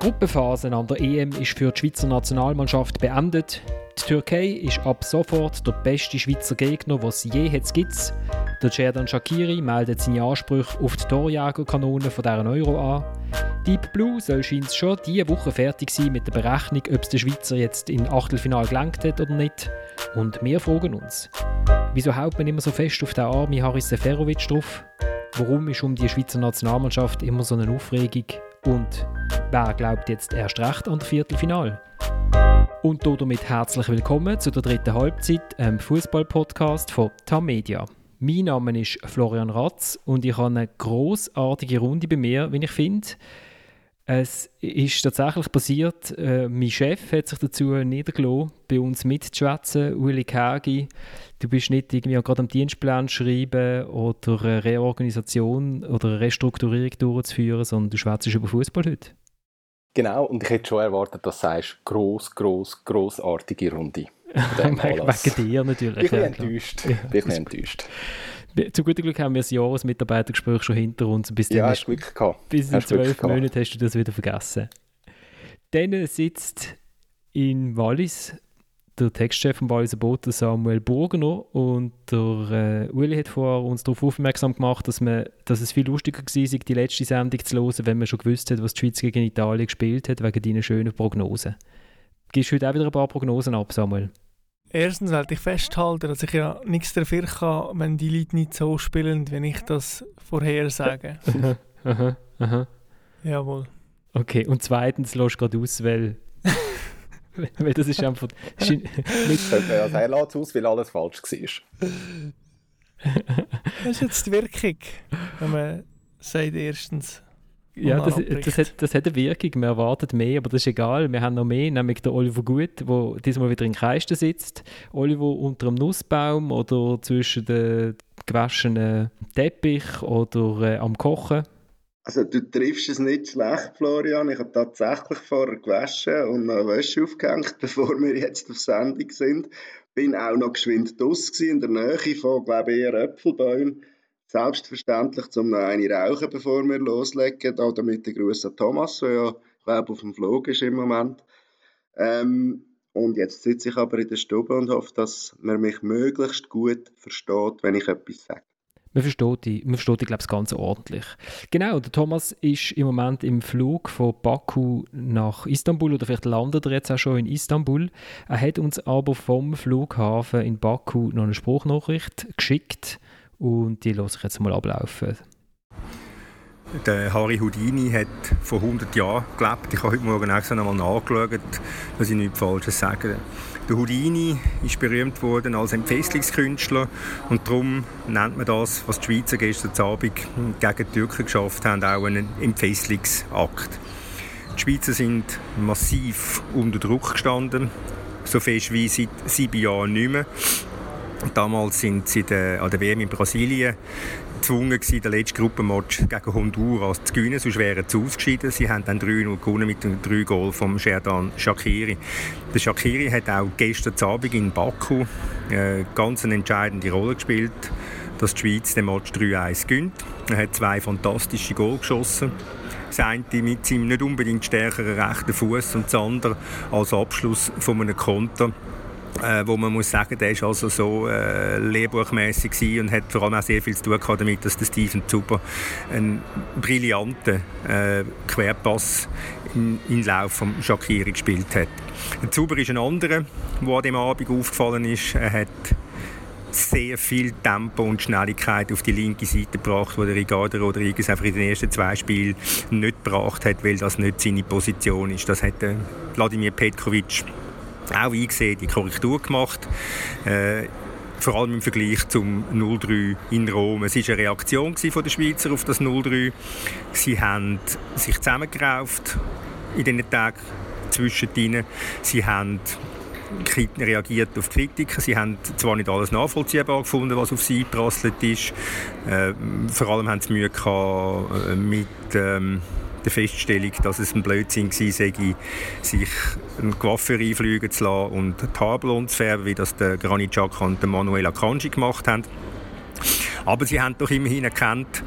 Die Gruppenphase an der EM ist für die Schweizer Nationalmannschaft beendet. Die Türkei ist ab sofort der beste Schweizer Gegner, was es je hat gibt. Der Cerdan Shakiri meldet seine Ansprüche auf die Torjägerkanone von dieser Euro an. Deep Blue soll scheint schon diese Woche fertig sein mit der Berechnung, ob es der Schweizer jetzt in Achtelfinal gelangt hat oder nicht. Und wir fragen uns, wieso haut man immer so fest auf den armen Haris Seferovic drauf? Warum ist um die Schweizer Nationalmannschaft immer so eine Aufregung? Und wer glaubt jetzt erst recht an das Viertelfinal? Und damit herzlich willkommen zu der dritten Halbzeit, einem Fußball-Podcast von TAM Media. Mein Name ist Florian Ratz und ich habe eine großartige Runde bei mir, wie ich finde. Es ist tatsächlich passiert, äh, mein Chef hat sich dazu niedergelassen, bei uns mitzuschwätzen, Uli Kagi. Du bist nicht irgendwie gerade am Dienstplan schreiben oder eine Reorganisation oder eine Restrukturierung durchzuführen, sondern du schwätzt über Fußball heute. Genau, und ich hätte schon erwartet, dass du sagst, gross, gross, grossartige Runde. Wegen dir natürlich. Ich bin ja, enttäuscht. Ja, bin enttäuscht. Zu gutem Glück haben wir das Jahresmitarbeitergespräch schon hinter uns. Bis ja, hast Glück gehabt. Bis in zwölf Monaten hast du das wieder vergessen. Dann sitzt in Wallis der Textchef von Walliser Boot, Samuel Burgener. Und der äh, Uli hat vor uns darauf aufmerksam gemacht, dass, man, dass es viel lustiger war, die letzte Sendung zu hören, wenn man schon gewusst hat, was die Schweiz gegen Italien gespielt hat, wegen deiner schönen Prognosen. Gibst du heute auch wieder ein paar Prognosen ab, Samuel? Erstens wollte ich festhalten, dass ich ja nichts dafür kann, wenn die Leute nicht so spielen, wenn ich das vorhersage. aha, aha. Jawohl. Okay, und zweitens lässt du gerade aus, weil, weil das ist einfach... Ist nicht ja, er lässt aus, weil alles falsch war. das ist jetzt die Wirkung, wenn man sagt erstens ja, das, das, hat, das hat eine Wirkung. Man erwartet mehr, aber das ist egal. Wir haben noch mehr, nämlich der Oliver Gut, der diesmal wieder in Kreisten sitzt. Oliver unter einem Nussbaum oder zwischen den gewaschenen Teppich oder äh, am Kochen. Also du triffst es nicht schlecht, Florian. Ich habe tatsächlich vorher gewaschen und noch Wäsche aufgehängt, bevor wir jetzt auf Sendung sind. Bin auch noch geschwind draussen in der Nähe von, glaube ich, eher Äpfelbäumen Selbstverständlich zum noch eine rauchen, bevor wir loslegen. Da damit der Gruß an Thomas, der ja, glaube, auf dem Flug ist im Moment. Ähm, und jetzt sitze ich aber in der Stube und hoffe, dass man mich möglichst gut versteht, wenn ich etwas sage. Man versteht die, man versteht die glaube ich, ganz ordentlich. Genau, der Thomas ist im Moment im Flug von Baku nach Istanbul oder vielleicht landet er jetzt auch schon in Istanbul. Er hat uns aber vom Flughafen in Baku noch eine Spruchnachricht geschickt und die lasse ich jetzt mal ablaufen. Der Harry Houdini hat vor 100 Jahren gelebt. Ich habe heute Morgen extra noch mal nachgeschaut, dass ich nichts Falsches sage. Der Houdini ist berühmt worden als Entfesselungskünstler und darum nennt man das, was die Schweizer gestern Abend gegen die Türken geschafft haben, auch einen Entfesselungsakt. Die Schweizer sind massiv unter Druck gestanden, so fest wie seit sieben Jahren nicht mehr. Damals sind sie der, an der WM in Brasilien gezwungen gewesen, den letzten Gruppenmatch gegen Honduras zu gewinnen, sonst wären sie ausgeschieden. Sie haben dann 3-0 gewonnen mit dem 3 Goal von Sherdan Shakiri. Der Shakiri hat auch gestern Abend in Baku eine ganz entscheidende Rolle gespielt, dass die Schweiz den Match 3-1 gewinnt. Er hat zwei fantastische Goal geschossen. Das eine mit seinem nicht unbedingt stärkeren rechten Fuß und das andere als Abschluss von einem Konter äh, wo man muss sagen, der ist also so äh, lehrbuchmäßig und hat vor allem auch sehr viel zu tun damit, dass der Steven Zuber einen brillanten äh, Querpass in, in Lauf vom Shakiri gespielt hat. Der Zuber ist ein anderer, der an dem Abend aufgefallen ist. Er hat sehr viel Tempo und Schnelligkeit auf die linke Seite gebracht, wo der Ricardo Rodriguez einfach in den ersten zwei Spielen nicht gebracht hat, weil das nicht seine Position ist. Das hat Wladimir Petkovic auch eingesehen, die Korrektur gemacht. Äh, vor allem im Vergleich zum 0-3 in Rom. Es war eine Reaktion von den Schweizer auf das 0-3. Sie haben sich zusammengerauft in diesen Tagen zwischendrin. Sie haben reagiert auf Kritiken. Sie haben zwar nicht alles nachvollziehbar gefunden, was auf sie eingeprasselt ist. Äh, vor allem haben sie Mühe gehabt, äh, mit ähm, der Feststellung, dass es ein Blödsinn war, sich einen Coiffeur einfliegen zu lassen und blond zu färben, wie das der Granit Xhaka und der Manuel Akanji gemacht haben. Aber sie haben doch immerhin erkannt,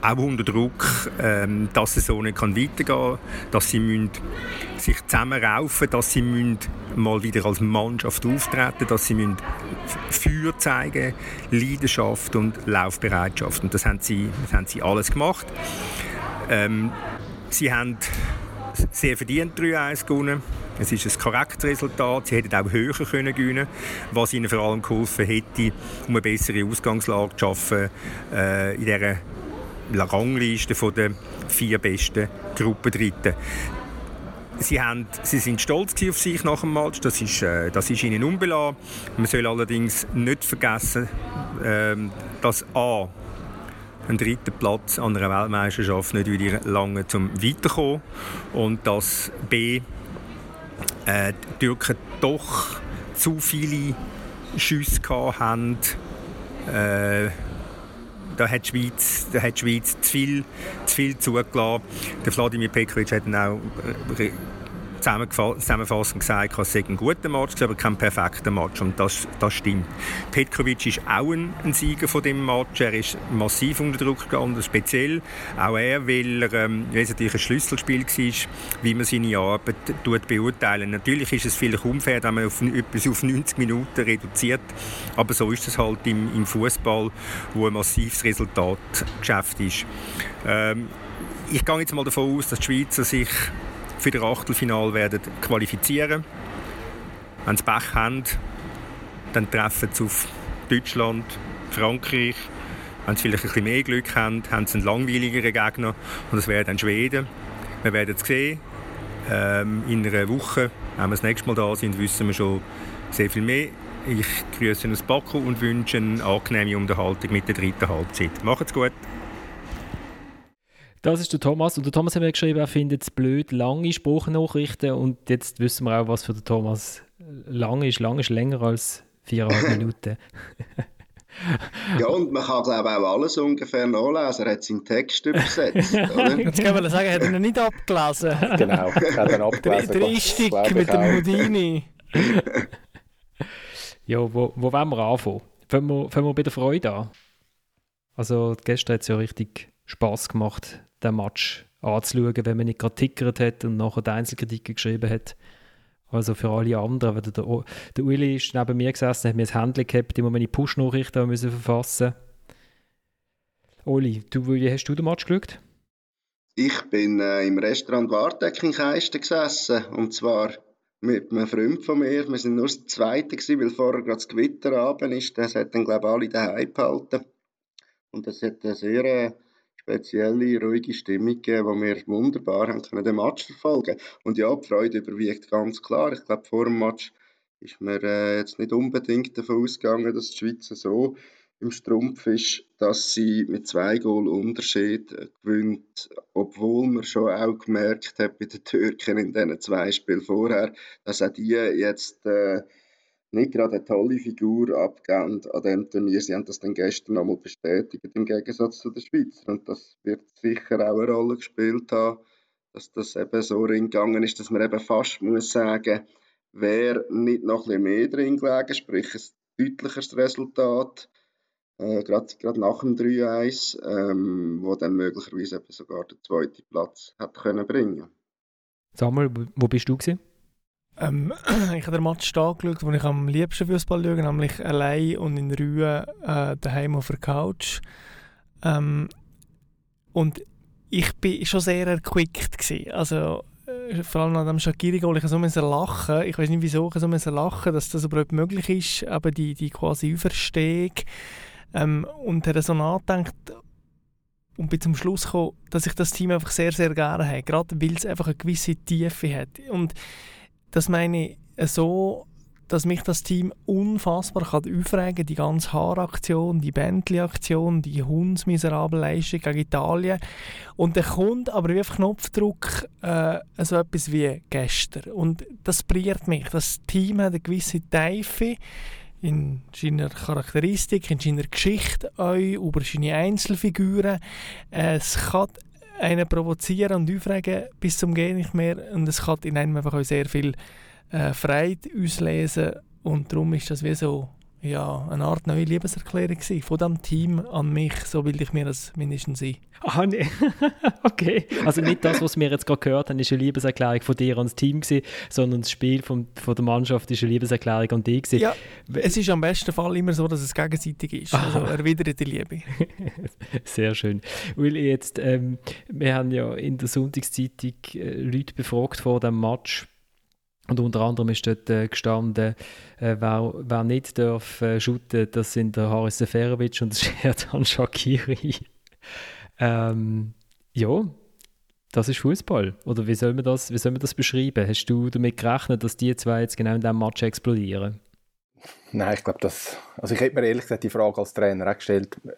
auch unter Druck, ähm, dass es so nicht weitergehen kann, dass sie müssen sich zusammenraufen dass sie müssen mal wieder als Mannschaft auftreten dass sie müssen Feuer zeigen Leidenschaft und Laufbereitschaft. Und das haben sie, das haben sie alles gemacht. Ähm, sie haben sehr verdient 3-1 gewonnen. Es ist ein korrektes Resultat. Sie hätten auch höher können gewinnen was ihnen vor allem geholfen hätte, um eine bessere Ausgangslage zu schaffen äh, in dieser Rangliste der vier besten Gruppendritten. Sie, haben, sie sind stolz auf sich nach dem Match, das ist, äh, das ist ihnen unbelassen. Man soll allerdings nicht vergessen, äh, dass A ein dritter Platz an einer Weltmeisterschaft nicht wieder lange zum Weiterkommen und dass B äh, die Türken doch zu viele Schüsse haben. Äh, da hat die Schweiz, da hat die Schweiz zu viel, zu viel zugelassen. Der Vladimir Pekovic hat dann auch zusammenfassend gesagt, es sei ein guter Match, aber kein perfekter Match. Und das, das stimmt. Petkovic ist auch ein, ein Sieger von dem Match. Er ist massiv unter Druck gegangen, speziell auch er, weil, er, ähm, natürlich ein Schlüsselspiel war, wie man seine Arbeit tut beurteilen. Natürlich ist es vielleicht unfair, wenn man auf, etwas auf 90 Minuten reduziert, aber so ist es halt im, im Fußball, wo ein massives Resultatgeschäft ist. Ähm, ich gehe jetzt mal davon aus, dass die Schweizer sich für das Achtelfinal werden qualifizieren. Wenn sie Pech haben, dann treffen sie auf Deutschland, Frankreich. Wenn sie vielleicht ein bisschen mehr Glück haben, haben sie einen langweiligeren Gegner und das wäre dann Schweden. Wir werden es sehen. Ähm, in einer Woche, wenn wir das nächste Mal da sind, wissen wir schon sehr viel mehr. Ich grüße aus Baku und wünsche eine angenehme Unterhaltung mit der dritten Halbzeit. Macht's gut! Das ist der Thomas. Und der Thomas hat mir geschrieben, er findet es blöd, lange Spruchnachrichten. Und jetzt wissen wir auch, was für den Thomas lang ist. Lang ist länger als viereinhalb Minuten. ja, und man kann, glaube ich, auch alles ungefähr nachlesen. Er hat seinen Text übersetzt. Oder? Jetzt kann man sagen, er hat ihn nicht abgelesen. genau, er hat ihn abgelesen. Dristig mit dem Houdini. ja, wo, wo wollen wir anfangen? Fangen wir, fangen wir bei der Freude an. Also, gestern hat es ja richtig Spass gemacht, den Match anzuschauen, wenn man nicht gerade tickert hat und nachher die Einzelkritiken geschrieben hat. Also für alle anderen, weil der, der Uli ist neben mir gesessen, hat mir das Handy gehabt, immer meine Push-Nachrichten müssen verfassen. Oli, du, wie hast du den Match geschaut? Ich bin äh, im Restaurant Wartek in Keisten gesessen und zwar mit einem Freund von mir. Wir sind nur das Zweite gewesen, weil vorher gerade das Gewitter abend ist. Das hat dann glaube ich alle daheim behalten und das hat eine sehr äh, spezielle, ruhige Stimmung gegeben, wo wir wunderbar haben können den Match verfolgen Und ja, die Freude überwiegt ganz klar. Ich glaube, vor dem Match ist mir äh, jetzt nicht unbedingt davon ausgegangen, dass die Schweiz so im Strumpf ist, dass sie mit zwei Goal Unterschied gewinnt, obwohl man schon auch gemerkt hat bei den Türken in diesen zwei Spielen vorher, dass auch die jetzt äh, nicht gerade eine tolle Figur abgeben an diesem Turnier. Sie haben das dann gestern nochmal bestätigt, im Gegensatz zu den Schweizer. Und das wird sicher auch eine Rolle gespielt haben, dass das eben so reingegangen ist, dass man eben fast muss sagen, wäre nicht noch ein bisschen mehr drin gelegen, sprich ein deutlicheres Resultat, äh, gerade, nach dem 3-1, ähm, wo dann möglicherweise eben sogar den zweiten Platz hat können bringen. Samuel, wo bist du gewesen? Ähm, ich habe den Match angeschaut, wo ich am liebsten Fußball schaue, nämlich allein und in Ruhe äh, daheim auf der Couch. Ähm, und ich war schon sehr erquickt. Gewesen. Also, äh, vor allem an dem Shakiri-Goal, ich so so lachen. Ich weiß nicht wieso, ich so lachen, dass das überhaupt möglich ist, aber die, die quasi Überstehung. Ähm, und habe so nachgedacht und bin zum Schluss gekommen, dass ich das Team einfach sehr, sehr gerne habe. Gerade weil es einfach eine gewisse Tiefe hat. Und das meine ich so, dass mich das Team unfassbar kann aufregen kann. Die ganze Haaraktion, die Bentley-Aktion, die hundsmiserable Leistung gegen Italien. Und dann kommt aber wie auf Knopfdruck äh, so etwas wie gestern. Und das priert mich. Das Team hat eine gewisse Tiefe in seiner Charakteristik, in seiner Geschichte, auch über seine Einzelfiguren. Es kann einen provozieren und aufregen bis zum Gehen nicht mehr. Und es kann in einem einfach auch sehr viel äh, Freude auslesen. Und darum ist das wie so ja, eine Art neue Liebeserklärung gewesen, von diesem Team an mich, so will ich mir das mindestens sein. Ah, nee. okay. Also nicht das, was wir jetzt gerade gehört haben, ist eine Liebeserklärung von dir ans Team gewesen, sondern das Spiel von, von der Mannschaft ist eine Liebeserklärung an dich gewesen. Ja, es ist am besten Fall immer so, dass es gegenseitig ist. Also erwidert die Liebe. Sehr schön. Weil jetzt, ähm, wir haben ja in der Sonntagszeitung äh, Leute befragt vor dem Match, und unter anderem ist dort äh, gestanden, äh, wer, wer nicht darf äh, shooten, das sind der Haris Seferovic und Sherdan Shakiri. ähm, ja, das ist Fußball. Oder wie soll, man das, wie soll man das beschreiben? Hast du damit gerechnet, dass die zwei jetzt genau in diesem Match explodieren? Nein, ich glaube, das. Also, ich hätte mir ehrlich gesagt die Frage als Trainer auch gestellt, äh,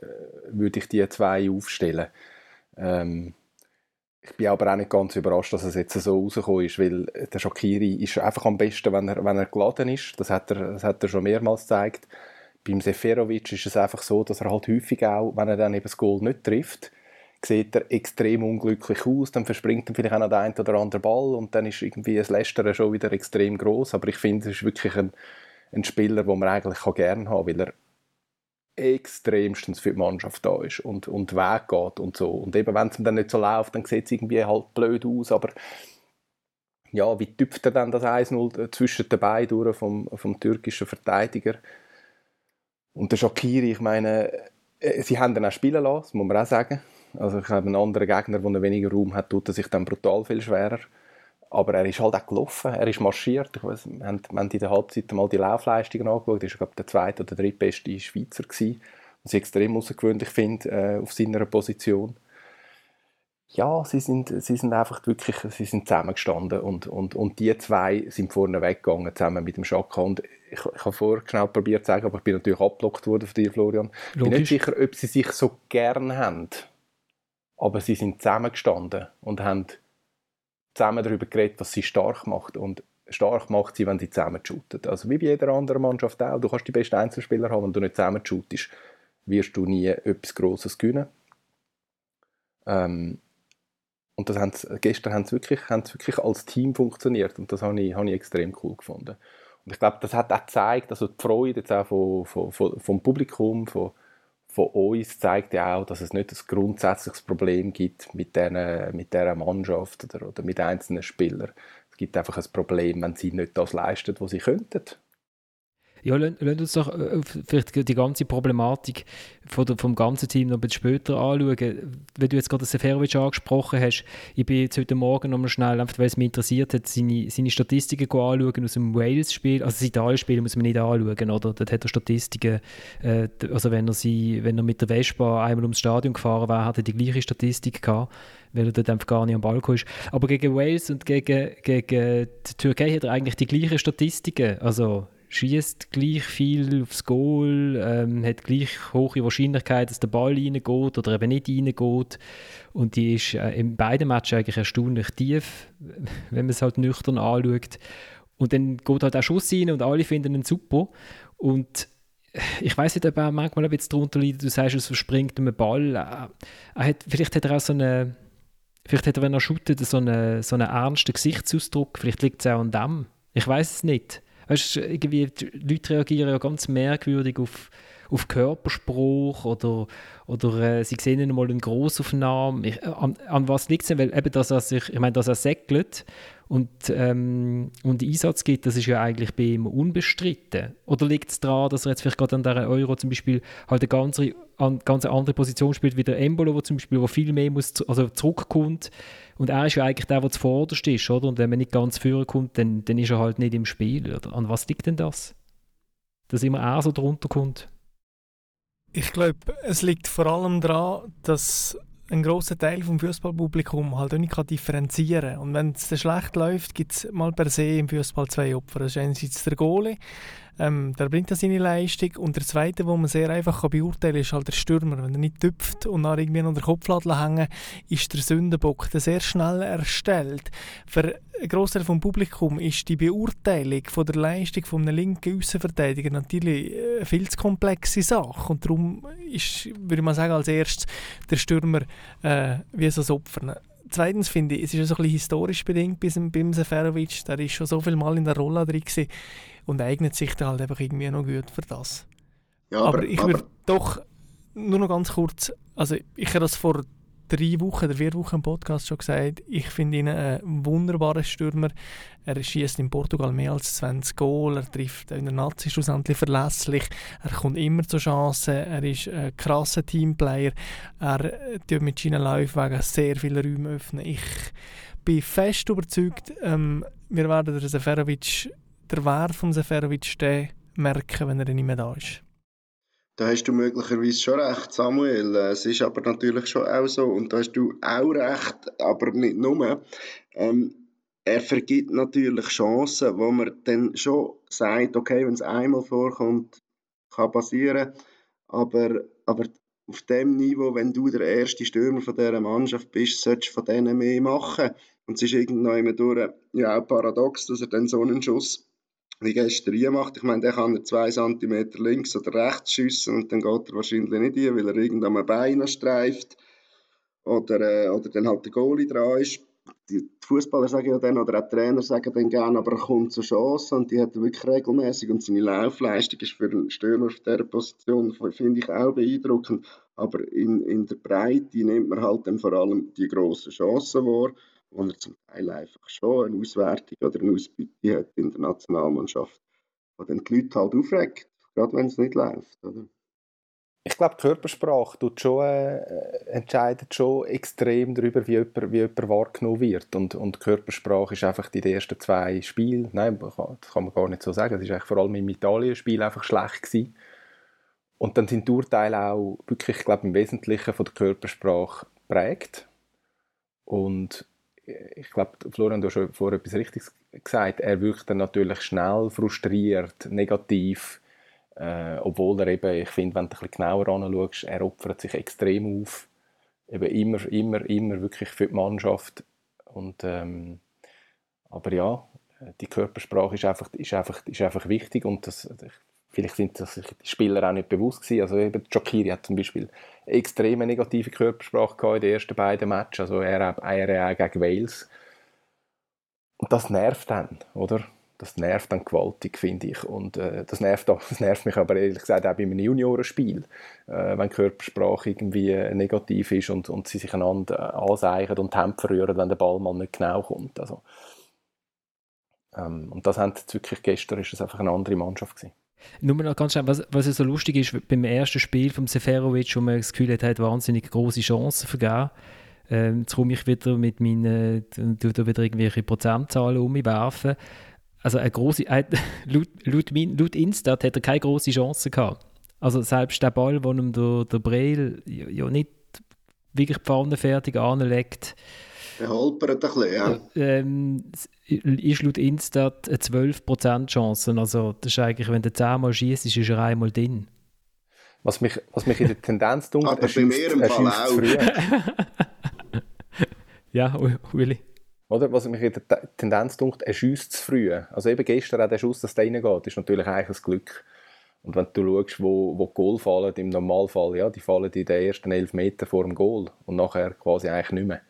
würde ich die zwei aufstellen? Ähm, ich bin aber auch nicht ganz überrascht, dass es jetzt so rausgekommen ist, weil der Shakiri ist einfach am besten, wenn er, wenn er geladen ist. Das hat er, das hat er schon mehrmals gezeigt. Beim Seferovic ist es einfach so, dass er halt häufig auch, wenn er dann eben das Goal nicht trifft, sieht er extrem unglücklich aus, dann verspringt er vielleicht auch noch der ein oder andere Ball und dann ist irgendwie das Lästern schon wieder extrem groß. Aber ich finde, es ist wirklich ein, ein Spieler, den man eigentlich gerne haben kann, weil er extremstens für die Mannschaft da ist und, und Weg geht und so. Und eben, wenn es dann nicht so läuft, dann sieht es irgendwie halt blöd aus, aber ja, wie tüpft er dann das 1-0 zwischen den Beinen durch vom, vom türkischen Verteidiger? Und der Shakiri, ich meine, äh, sie haben dann auch spielen lassen, muss man auch sagen. Also ich habe einen anderen Gegner, der weniger Raum hat, tut er sich dann brutal viel schwerer. Aber er ist halt auch gelaufen, er ist marschiert. Ich weiss, wir, haben, wir haben in der Halbzeit mal die Laufleistungen angeschaut. Er war, glaube der zweite oder drittbeste Schweizer gewesen. Was ich extrem außergewöhnlich finde äh, auf seiner Position. Ja, sie sind, sie sind einfach wirklich sie sind zusammengestanden und, und, und die zwei sind vorne weggegangen, zusammen mit dem Schaka. Und ich, ich habe vorher schnell probiert zu sagen, aber ich bin natürlich abgelockt worden von dir, Florian. Ich bin nicht sicher, ob sie sich so gern haben, aber sie sind zusammengestanden und haben zusammen darüber geredet, was sie stark macht. Und stark macht sie, wenn sie zusammen shooten. Also wie bei jeder anderen Mannschaft auch. Du kannst die besten Einzelspieler haben, wenn du nicht zusammen shootest, wirst du nie etwas Grosses gewinnen. Ähm, und das haben sie, gestern haben sie, wirklich, haben sie wirklich als Team funktioniert und das habe ich, habe ich extrem cool gefunden. Und ich glaube, das hat auch gezeigt, also die Freude jetzt auch von, von, von, vom Publikum, von, von uns zeigt ja auch, dass es nicht ein grundsätzliches Problem gibt mit, den, mit dieser Mannschaft oder, oder mit einzelnen Spielern. Es gibt einfach ein Problem, wenn sie nicht das leisten, was sie könnten. Ja, lass uns doch äh, vielleicht die ganze Problematik von der, vom ganzen Team noch ein bisschen später anschauen. Wenn du jetzt gerade Seferovic angesprochen hast, ich bin jetzt heute Morgen nochmal schnell, einfach weil es mich interessiert hat, seine, seine Statistiken anschauen aus dem Wales-Spiel. Also das Italien-Spiel muss man nicht anschauen, oder? Dort hat er Statistiken, äh, also wenn er, sie, wenn er mit der Vespa einmal ums Stadion gefahren wäre, hat er die gleiche Statistik gehabt, weil er dort einfach gar nicht am Balkon ist. Aber gegen Wales und gegen, gegen die Türkei hat er eigentlich die gleichen Statistiken. Also schießt gleich viel aufs Goal, ähm, hat gleich hohe Wahrscheinlichkeit, dass der Ball reingeht oder eben nicht reingeht. Und die ist äh, in beiden Matches eigentlich erstaunlich tief, wenn man es halt nüchtern anschaut. Und dann geht halt auch Schuss rein und alle finden ihn super. Und ich weiß nicht, ob er manchmal ein bisschen darunter leidet, du sagst, es verspringt einen Ball. Er hat, vielleicht hat er auch so eine, vielleicht hat er, wenn er shootet, so einen, so einen ernsten Gesichtsausdruck. Vielleicht liegt es auch an dem. Ich weiß es nicht. Weißt, irgendwie, die Leute reagieren ja ganz merkwürdig auf, auf Körperspruch oder, oder äh, sie sehen ihn mal in Grossaufnahme. Ich, an, an was liegt es denn? Weil eben, dass er sich, ich meine, dass er säckelt und, ähm, und Einsatz gibt, das ist ja eigentlich bei ihm unbestritten. Oder liegt es daran, dass er jetzt vielleicht gerade an dieser Euro zum Beispiel halt eine ganz, an, ganz andere Position spielt wie der Embolo, wo zum Beispiel wo viel mehr muss, also zurückkommt und er ist ja eigentlich der, der zuvorderst ist, oder? Und wenn man nicht ganz führen kommt, dann, dann ist er halt nicht im Spiel. Oder? An was liegt denn das? Dass immer er so drunter kommt? Ich glaube, es liegt vor allem daran, dass ein großer Teil vom Fußballpublikum halt auch nicht differenzieren kann. Und wenn es schlecht läuft, gibt es mal per se im Fußball zwei Opfer. Das ist einerseits der Goalie, ähm, der bringt das seine Leistung. Und der zweite, wo man sehr einfach kann beurteilen kann, ist halt der Stürmer. Wenn er nicht tüpft und dann irgendwie noch der Kopfladel hängen, ist der Sündenbock der sehr schnell erstellt. Für einen Großteil vom Publikum ist die Beurteilung von der Leistung von einem linken Außenverteidiger natürlich eine viel zu komplexe Sache. Und darum ist, würde mal sagen, als erstes der Stürmer äh, wie so ein Opfer zweitens finde ich, es ist so ein bisschen historisch bedingt bei beim Seferovic. Der ist schon so viel Mal in der Rolle drin gewesen und eignet sich dann halt einfach irgendwie noch gut für das. Ja, aber, aber ich würde doch nur noch ganz kurz, also ich habe das vor drei Wochen oder vier Wochen im Podcast schon gesagt, ich finde ihn einen wunderbaren Stürmer. Er schießt in Portugal mehr als 20 Goal, er trifft in der Nazi schlussendlich verlässlich, er kommt immer zur Chance, er ist ein krasser Teamplayer, er tut mit seinen Laufwegen sehr viele Räume öffnen. Ich bin fest überzeugt, ähm, wir werden den Seferovic, der Wert von Seferovic merken, wenn er nicht mehr da ist. Da hast du möglicherweise schon recht, Samuel. Es ist aber natürlich schon auch so, und da hast du auch recht, aber nicht nur. Ähm, er vergibt natürlich Chancen, wo man dann schon sagt, okay, wenn es einmal vorkommt, kann passieren, aber, aber auf dem Niveau, wenn du der erste Stürmer von dieser Mannschaft bist, solltest du von denen mehr machen. Und es ist irgendwann immer durch, ja auch paradox, dass er dann so einen Schuss wie gestern macht. Ich meine, der kann er zwei Zentimeter links oder rechts schiessen und dann geht er wahrscheinlich nicht hin, weil er irgendwann am Bein streift oder, äh, oder dann halt der Goalie dran ist. Die Fußballer sagen ja dann, oder auch Trainer sagen dann gerne, aber er kommt zur Chance und die hat er wirklich regelmäßig und seine Laufleistung ist für einen Stürmer auf dieser Position, finde ich auch beeindruckend. Aber in, in der Breite nimmt man halt dann vor allem die grossen Chancen wahr wo er zum Teil einfach schon eine Auswertung oder eine Ausbeute hat in der Nationalmannschaft, wo dann die Leute halt aufregt, gerade wenn es nicht läuft. Oder? Ich glaube, die Körpersprache tut schon, äh, entscheidet schon extrem darüber, wie jemand, wie jemand wahrgenommen wird. Und, und die Körpersprache ist einfach in den ersten zwei Spielen, nein, das kann man gar nicht so sagen, es war vor allem im Italien-Spiel einfach schlecht gewesen. Und dann sind die Urteile auch wirklich, ich glaube, im Wesentlichen von der Körpersprache prägt. Und ich glaube, Florian, du hast schon vorher etwas Richtiges gesagt. Er wirkt dann natürlich schnell frustriert, negativ. Äh, obwohl er eben, ich finde, wenn du ein bisschen genauer anschaust, er opfert sich extrem auf. Eben immer, immer, immer wirklich für die Mannschaft. Und, ähm, aber ja, die Körpersprache ist einfach, ist einfach, ist einfach wichtig und das, Vielleicht sind das die Spieler auch nicht bewusst gewesen. Also eben Jokiri hat zum Beispiel extreme negative Körpersprache in den ersten beiden Matches. Also er, auch gegen Wales. Und das nervt dann, oder? Das nervt dann gewaltig, finde ich. Und äh, das, nervt auch, das nervt mich aber ehrlich gesagt auch bei einem Juniorenspiel, äh, wenn Körpersprache irgendwie negativ ist und, und sie sich einander anseichen und Hände verrühren, wenn der Ball mal nicht genau kommt. Also, ähm, und das haben wirklich gestern ist es einfach eine andere Mannschaft gewesen. Nur noch ganz schnell, was, was so lustig ist, beim ersten Spiel von Seferovic, wo man das Gefühl hat, hat wahnsinnig große Chancen vergeben. Ähm, jetzt komme ich wieder mit meinen, du da wieder irgendwelche Prozentzahlen um mich werfen. Also eine große, laut, laut, laut Instat hat er keine große Chance gehabt. Also selbst der Ball, den ihm der, der Breel ja, ja nicht wirklich pfannenfertig anlegt, er holpert ein bisschen, ja. Ähm, ist laut Instat eine 12% Chance. Also das ist eigentlich, wenn du 10 Mal schießt, ist er einmal drin. Was mich, was mich in der Tendenz dunkelt, Aber bei mir im Fall auch. ja, Willi. Oder? Was mich in der Tendenz dunkelt, er schießt zu früh. Also eben gestern auch der Schuss, dass der reingeht, ist natürlich eigentlich ein Glück. Und wenn du schaust, wo, wo die Goal fallen, im Normalfall, ja, die fallen in den ersten 11 Metern vor dem Goal und nachher quasi eigentlich nicht mehr.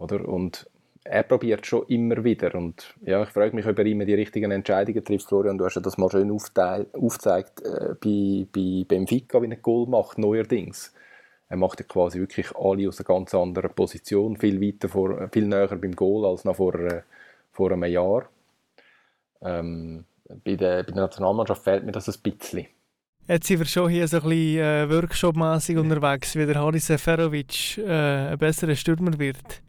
Oder? Und er probiert schon immer wieder. Und ja, ich frage mich, ob er immer die richtigen Entscheidungen trifft. Florian, du hast ja das mal schön aufgezeigt äh, bei, bei Benfica, wie er Goal macht, neuerdings. Er macht ja quasi wirklich alle aus einer ganz anderen Position, viel weiter vor, viel näher beim Goal als noch vor, äh, vor einem Jahr. Ähm, bei, der, bei der Nationalmannschaft fehlt mir das ein bisschen. Jetzt sind wir schon hier so ein bisschen äh, workshop-mässig unterwegs, wie der Haris Seferovic äh, ein besserer Stürmer wird.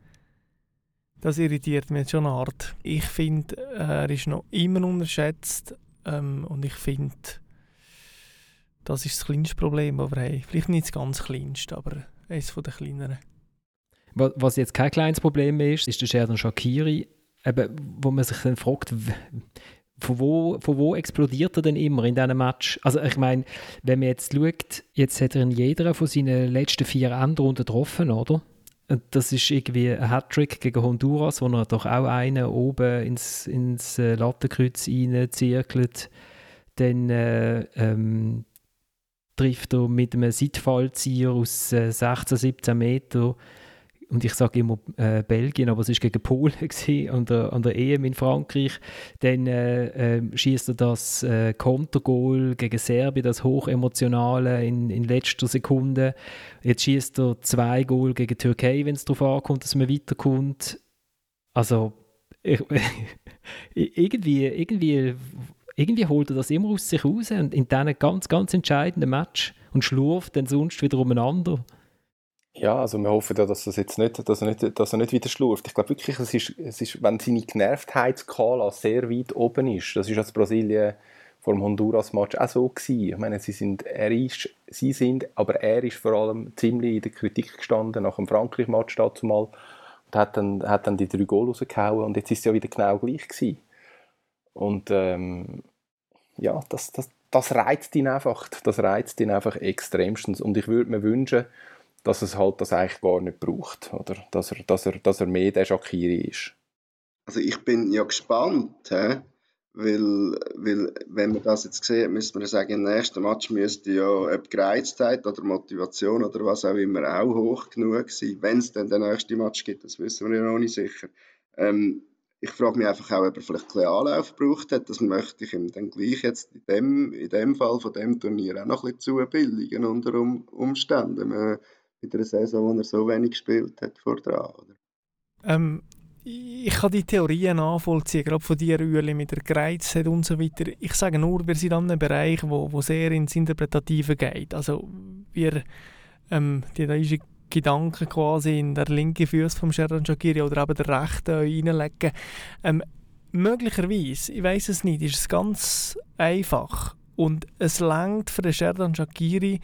Das irritiert mich schon hart. Ich finde, er ist noch immer unterschätzt ähm, und ich finde, das ist das kleinste Problem, das wir haben. Vielleicht nicht das ganz kleinste, aber eines den kleineren. Was jetzt kein kleines Problem ist, ist der Sheridan Shakiri, eben, wo man sich dann fragt, von wo, von wo explodiert er denn immer in diesem Match? Also ich meine, wenn man jetzt schaut, jetzt hat er in jeder von seinen letzten vier Endrunden getroffen, oder? Das ist irgendwie ein Hattrick gegen Honduras, wo er doch auch einen oben ins, ins äh, Lattenkreuz reinzirkelt. Dann äh, ähm, trifft er mit einem Seitfallzieher aus äh, 16, 17 Metern und ich sage immer äh, Belgien, aber es war gegen Polen gewesen, an, der, an der EM in Frankreich. Dann äh, äh, schießt er das äh, Kontergoal gegen Serbien, das hochemotionale in, in letzter Sekunde. Jetzt schießt er zwei Goal gegen Türkei, wenn es darauf ankommt, dass man weiterkommt. Also ich, irgendwie, irgendwie, irgendwie holt er das immer aus sich raus und in diesen ganz, ganz entscheidenden Match und schlurft dann sonst wieder umeinander. Ja, also wir hoffen ja, dass, das jetzt nicht, dass, er nicht, dass er nicht wieder schlurft. Ich glaube wirklich, es ist, es ist, wenn seine Genervtheitsskala sehr weit oben ist, das ist als Brasilien vor dem Honduras-Match auch so gewesen. Ich meine, sie sind, er ist, sie sind, aber er ist vor allem ziemlich in der Kritik gestanden nach dem Frankreich-Match dazu mal und hat dann, hat dann die drei Goal rausgehauen und jetzt ist es ja wieder genau gleich gewesen. Und ähm, ja, das, das, das reizt ihn einfach, das reizt ihn einfach extremstens und ich würde mir wünschen, dass es halt das eigentlich gar nicht braucht, oder? Dass er, dass er, dass er mehr der Shakiri ist. Also ich bin ja gespannt, he? Weil, weil wenn man das jetzt sieht, müsste man sagen, im nächsten Match müsste ja ob Gereiztheit oder Motivation oder was auch immer auch hoch genug sein. Wenn es dann den nächsten Match gibt, das wissen wir ja noch nicht sicher. Ähm, ich frage mich einfach auch, ob er vielleicht ein bisschen Anlauf gebraucht hat. Das möchte ich ihm dann gleich jetzt in dem, in dem Fall von dem Turnier auch noch ein bisschen zubilligen unter um, Umständen in einer Saison, wo er so wenig gespielt hat vor dran. Oder? Ähm, ich kann die Theorien nachvollziehen, gerade von dir, Ueli, mit der Gereiztheit und so weiter. Ich sage nur, wir sind an einem Bereich, wo, wo sehr ins Interpretative geht. Also wir, ähm, die daische Gedanken quasi in der linken Fuß vom Sherdan Shakiri oder eben der rechten reinlegen. Ähm, möglicherweise, ich weiß es nicht, ist es ganz einfach und es langt für den Sherdan Shakiri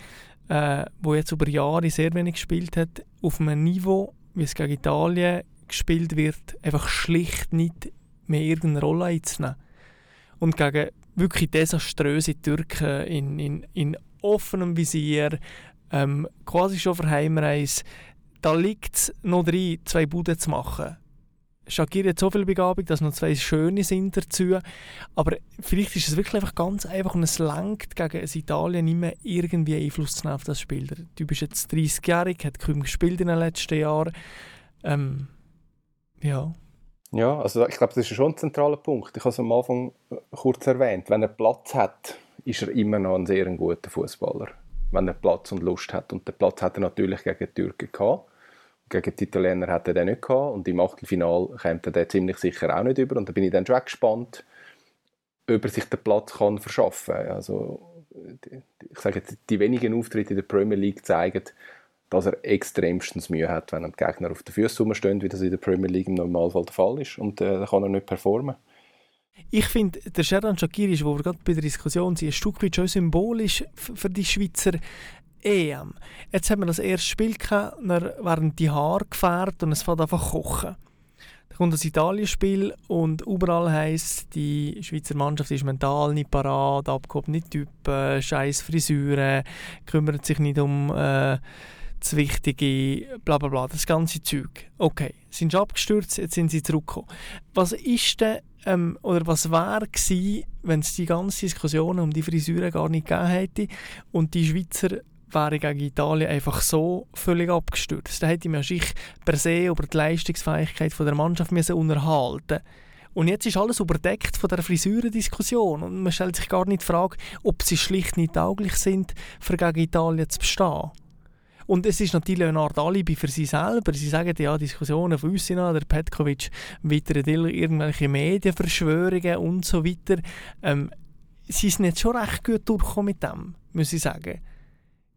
äh, wo jetzt über Jahre sehr wenig gespielt hat, auf einem Niveau, wie es gegen Italien gespielt wird, einfach schlicht nicht mehr irgendeine Rolle einzunehmen. Und gegen wirklich desaströse Türken in, in, in offenem Visier, ähm, quasi schon für Heimreise, da liegt es noch drin, zwei Buden zu machen. Shakiri hat so viel Begabung, dass noch zwei schöne sind dazu. Aber vielleicht ist es wirklich einfach ganz einfach und es lenkt gegen das Italien nicht mehr irgendwie Einfluss zu nehmen auf das Spiel. Der Typ ist jetzt 30-jährig, hat kaum gespielt in den letzten Jahren. Ähm, ja. Ja, also ich glaube, das ist schon ein zentraler Punkt. Ich habe es am Anfang kurz erwähnt. Wenn er Platz hat, ist er immer noch ein sehr guter Fußballer. Wenn er Platz und Lust hat. Und den Platz hat er natürlich gegen die Türken gehabt gegen die Italiener hat er den nicht gehabt und im Achtelfinal kommt er den ziemlich sicher auch nicht über und da bin ich dann schon gespannt, ob er sich den Platz kann verschaffen kann. Also, ich sage jetzt, die wenigen Auftritte in der Premier League zeigen, dass er extremstens Mühe hat, wenn die Gegner auf den Füßen stehen, wie das in der Premier League im Normalfall der Fall ist und äh, kann er nicht performen. Ich finde, der Sherdan Shakiri, wo wir gerade bei der Diskussion sind, ein Stück weit schon symbolisch für die Schweizer EM. Jetzt haben wir das erste Spiel gehabt, dann werden die Haare gefärbt und es fängt einfach kochen. Dann kommt das Italien-Spiel und überall heisst, die Schweizer Mannschaft ist mental nicht parat, abgehoben nicht Typen, scheiß Frisuren, kümmert sich nicht um äh, das Wichtige, bla bla bla, das ganze Zeug. Okay, sind sie abgestürzt, jetzt sind sie zurückgekommen. Was ist denn, ähm, oder was wäre gewesen, wenn es die ganze Diskussion um die Frisuren gar nicht gegeben hätte und die Schweizer wäre gegen Italien einfach so völlig abgestürzt. Da hätte man sich per se über die Leistungsfähigkeit der Mannschaft müssen unterhalten und jetzt ist alles überdeckt von der Frisurendiskussion und man stellt sich gar nicht die Frage, ob sie schlicht nicht tauglich sind, für gegen Italien zu bestehen. Und es ist natürlich eine Art Alibi für sie selber. Sie sagen ja, Diskussionen von uns der Petkovic wittert irgendwelche Medienverschwörungen und so weiter. Ähm, sie sind jetzt schon recht gut durchgekommen mit dem, muss ich sagen.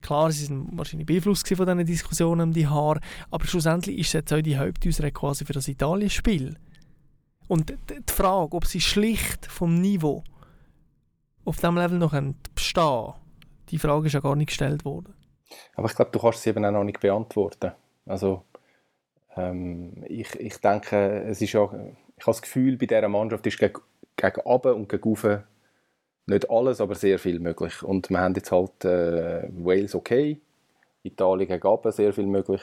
Klar, sie sind wahrscheinlich beeinflusst von diesen Diskussionen um die Haare, aber schlussendlich ist es jetzt auch die Hauptausrede quasi für das Italien-Spiel. Und die Frage, ob sie schlicht vom Niveau auf diesem Level noch bestehen die Frage ist ja gar nicht gestellt worden. Aber ich glaube, du kannst sie eben auch noch nicht beantworten. Also, ähm, ich, ich denke, es ist ja, ich habe das Gefühl, bei dieser Mannschaft ist gegen, gegen und gegen Ufe nicht alles, aber sehr viel möglich. Und wir haben jetzt halt äh, Wales okay, Italien gegen Abend sehr viel möglich,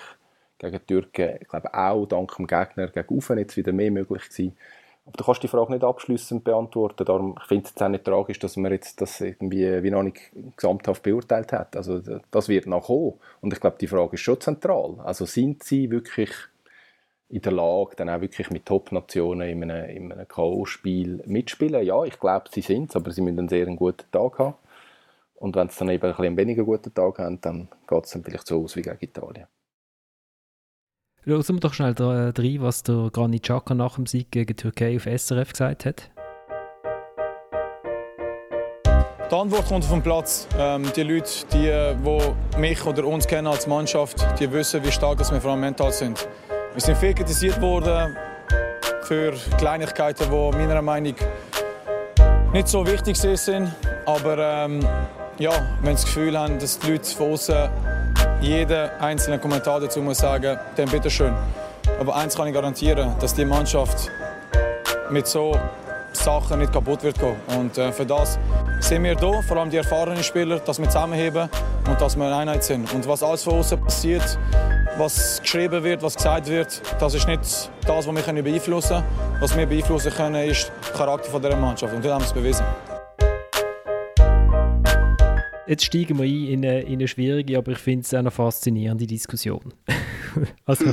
gegen die Türken, ich glaube auch dank dem Gegner gegen Ufen jetzt wieder mehr möglich gewesen. Aber du kannst die Frage nicht abschließend beantworten. Darum finde ich es auch nicht tragisch, dass man jetzt das irgendwie wie noch nicht gesamthaft beurteilt hat. Also das wird noch kommen. Und ich glaube, die Frage ist schon zentral. Also sind sie wirklich in der Lage, dann auch wirklich mit Top-Nationen in einem, in einem K.O.-Spiel mitspielen. Ja, ich glaube, sie sind es, aber sie müssen einen sehr guten Tag haben. Und wenn sie dann eben ein bisschen einen weniger guten Tag haben, dann geht es dann vielleicht so aus wie gegen Italien. Hören wir doch schnell rein, was der Granit Xhaka nach dem Sieg gegen die Türkei auf SRF gesagt hat. Die Antwort kommt vom Platz. Ähm, die Leute, die, die mich oder uns kennen als Mannschaft, die wissen, wie stark wir vor allem mental sind. Wir sind viel kritisiert worden für Kleinigkeiten, die meiner Meinung nach nicht so wichtig sind. Aber ähm, ja, wenn das Gefühl haben, dass die Leute von außen jeden einzelnen Kommentar dazu muss sagen, dann bitteschön. Aber eins kann ich garantieren, dass die Mannschaft mit so Sachen nicht kaputt wird gehen. Und äh, für das sind wir da, vor allem die erfahrenen Spieler, dass wir zusammenheben und dass wir eine Einheit sind. Und was alles von außen passiert, was geschrieben wird, was gesagt wird, das ist nicht das, was wir beeinflussen können. Was wir beeinflussen können, ist der Charakter dieser Mannschaft. Und das haben wir es bewiesen. Jetzt steigen wir ein in eine, in eine schwierige, aber ich finde es eine faszinierende Diskussion. also,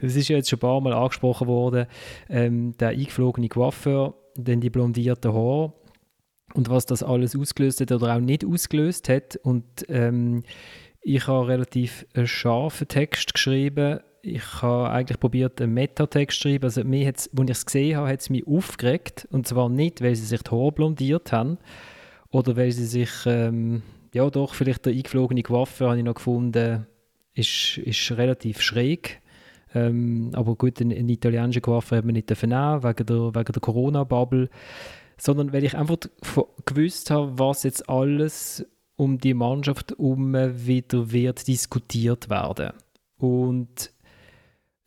es ist ja jetzt schon ein paar Mal angesprochen worden, ähm, der eingeflogene Coiffeur, dann die blondierten Haare und was das alles ausgelöst hat oder auch nicht ausgelöst hat. Und ähm, ich habe relativ einen scharfen Text geschrieben. Ich habe eigentlich probiert, einen Metatext zu schreiben. Also, mir als ich es gesehen habe, hat es mich aufgeregt. Und zwar nicht, weil sie sich die Haare blondiert haben oder weil sie sich ähm, ja doch, vielleicht der eingeflogene Waffe habe ich noch gefunden, ist, ist relativ schräg. Ähm, aber gut, einen, einen italienischen Coiffeur hat man nicht nehmen, wegen der, wegen der Corona-Bubble. Sondern weil ich einfach gewusst habe, was jetzt alles um die Mannschaft herum wieder wird diskutiert werden. Und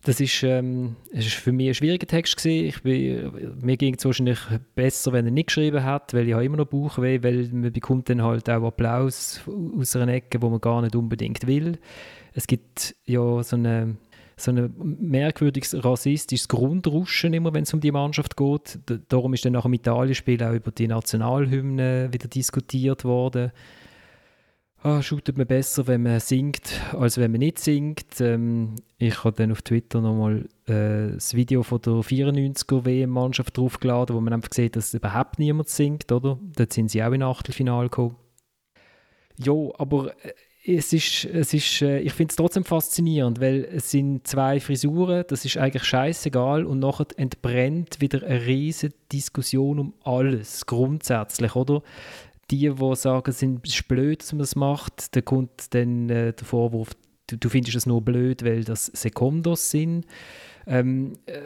das ist, ähm, es ist für mich ein schwieriger Text gewesen. Ich bin, mir ging es wahrscheinlich besser, wenn er nicht geschrieben hat, weil ich habe immer noch Bauchweh, weil man bekommt dann halt auch Applaus aus einer Ecke, wo man gar nicht unbedingt will. Es gibt ja so eine so ein merkwürdiges rassistisches Grundruschen immer, wenn es um die Mannschaft geht. Darum ist dann nach dem Italien-Spiel auch über die Nationalhymne wieder diskutiert worden ah, shootet man besser, wenn man singt, als wenn man nicht singt. Ähm, ich habe dann auf Twitter nochmal äh, das Video von der 94er WM-Mannschaft draufgeladen, wo man einfach sieht, dass überhaupt niemand singt, oder? Dort sind sie auch in Achtelfinale gekommen. Ja, aber äh, es ist, es ist, äh, ich finde es trotzdem faszinierend, weil es sind zwei Frisuren, das ist eigentlich scheißegal und nachher entbrennt wieder eine riesige Diskussion um alles, grundsätzlich, oder? die, die sagen, es ist blöd, dass man das macht, da kommt dann äh, der Vorwurf, du, du, findest es nur blöd, weil das Sekundos sind. Ähm, äh,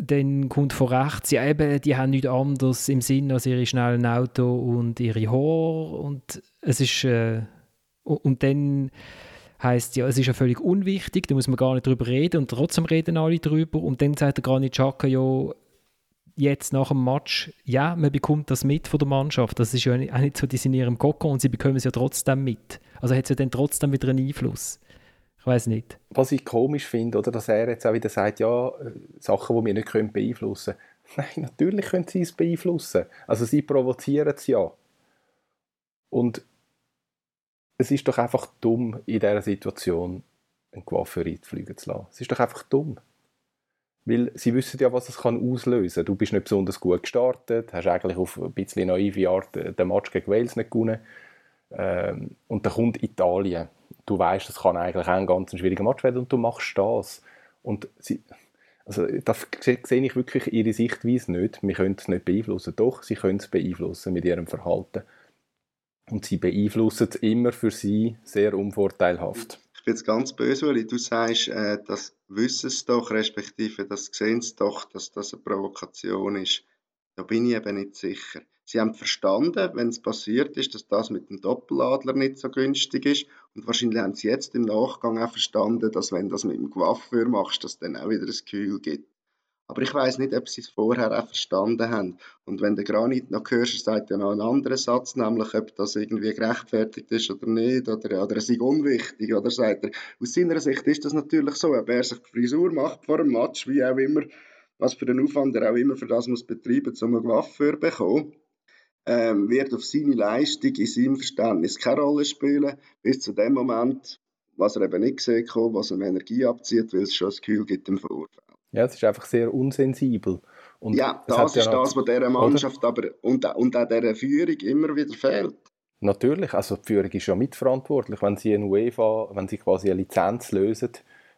dann kommt von rechts, ja eben, die haben nichts anderes im Sinn als ihre schnellen Auto und ihre Haare und es ist äh, und dann heißt ja, es ist ja völlig unwichtig, da muss man gar nicht drüber reden und trotzdem reden alle drüber und dann sagt der Granit Xhaka ja, jetzt nach dem Match, ja, man bekommt das mit von der Mannschaft. Das ist ja auch nicht so, die sind in ihrem Kokon und sie bekommen es ja trotzdem mit. Also hat es ja dann trotzdem wieder einen Einfluss. Ich weiß nicht. Was ich komisch finde, oder, dass er jetzt auch wieder sagt, ja, äh, Sachen, die wir nicht können beeinflussen können. Nein, natürlich können sie es beeinflussen. Also sie provozieren es ja. Und es ist doch einfach dumm, in dieser Situation einen Coiffeur einfliegen zu lassen. Es ist doch einfach dumm. Weil sie wissen ja, was es kann auslösen kann. Du bist nicht besonders gut gestartet, hast eigentlich auf ein bisschen naive Art den Match gegen Wales nicht gewonnen. Ähm, und dann kommt Italien. Du weißt, das kann eigentlich auch ein ganz schwieriger Match werden und du machst das. Und sie, also das sehe ich wirklich ihre Sichtweise nicht. Wir können es nicht beeinflussen. Doch, sie können es beeinflussen mit ihrem Verhalten. Und sie beeinflussen es immer für sie sehr unvorteilhaft ich bin jetzt ganz böse, weil du sagst, äh, das wissen sie doch, respektive das sehen sie doch, dass das eine Provokation ist. Da bin ich eben nicht sicher. Sie haben verstanden, wenn es passiert ist, dass das mit dem Doppeladler nicht so günstig ist. Und wahrscheinlich haben sie jetzt im Nachgang auch verstanden, dass wenn du das mit dem Coiffeur machst, dass dann auch wieder ein Gefühl gibt. Aber ich weiß nicht, ob sie es vorher auch verstanden haben. Und wenn der Granit noch hörst, sagt er noch einen anderen Satz, nämlich ob das irgendwie gerechtfertigt ist oder nicht, oder, oder es ist unwichtig, oder sagt er, aus seiner Sicht ist das natürlich so, ob er sich die Frisur macht vor dem Match, wie auch immer, was für den Aufwand er auch immer für das muss betreiben, um eine Waffe zu bekommen, ähm, wird auf seine Leistung in seinem Verständnis keine Rolle spielen, bis zu dem Moment, was er eben nicht sieht, was ihm Energie abzieht, weil es schon das Gefühl gibt im Vorfeld. Ja, es ist einfach sehr unsensibel. Und ja, das ist ja das, was dieser Mannschaft aber, und, und auch dieser Führung immer wieder fehlt. Natürlich, also die Führung ist ja mitverantwortlich, wenn sie eine UEFA, wenn sie quasi eine Lizenz lösen,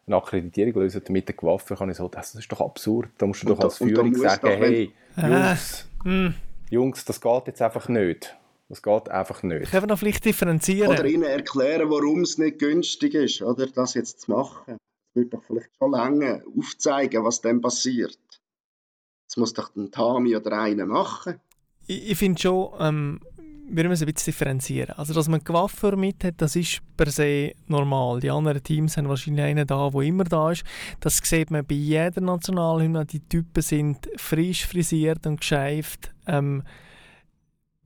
eine Akkreditierung lösen mit der Waffe, kann ich so, das ist doch absurd. Da musst du und doch als Führung sagen, hey, Jungs, äh, Jungs, das geht jetzt einfach nicht. Das geht einfach nicht. Können wir noch vielleicht differenzieren? Oder ihnen erklären, warum es nicht günstig ist, oder das jetzt zu machen. Würde doch vielleicht schon lange aufzeigen, was dann passiert. Das muss doch ein Tami oder einer machen. Ich, ich finde schon, ähm, wir müssen ein bisschen differenzieren. Also, dass man Coiffeur mit hat, das ist per se normal. Die anderen Teams haben wahrscheinlich einen da, der immer da ist. Das sieht man bei jeder Nationalhymne. Die Typen sind frisch frisiert und gescheift. Ähm,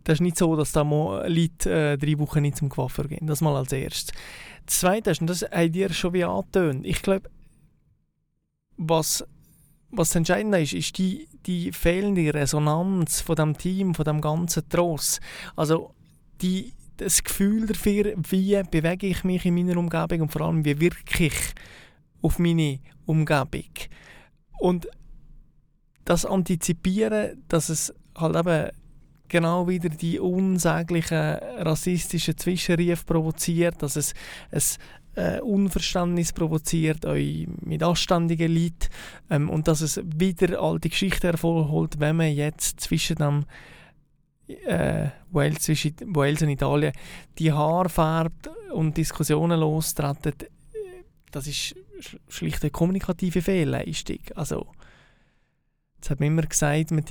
das ist nicht so, dass da Leute äh, drei Wochen nicht zum Coiffeur gehen. Das mal als erstes. Das Zweite ist, und das habt ihr schon wie angetönt, ich glaube, was was entscheidend ist, ist die, die fehlende Resonanz von dem Team, von dem ganzen Tross. Also die, das Gefühl dafür, wie bewege ich mich in meiner Umgebung und vor allem, wie wirke ich auf meine Umgebung. Und das Antizipieren, dass es halt eben genau wieder die unsäglichen rassistischen Zwischenrufe provoziert, dass es, es äh, Unverständnis provoziert, euch mit anständigen Leuten ähm, und dass es wieder alte Geschichten hervorholt, wenn man jetzt zwischen dem äh, Wales, zwischen Wales und Italien die Haare färbt und Diskussionen lostreten, das ist schlicht eine kommunikative Fehlleistung. Also, jetzt hat man immer gesagt, man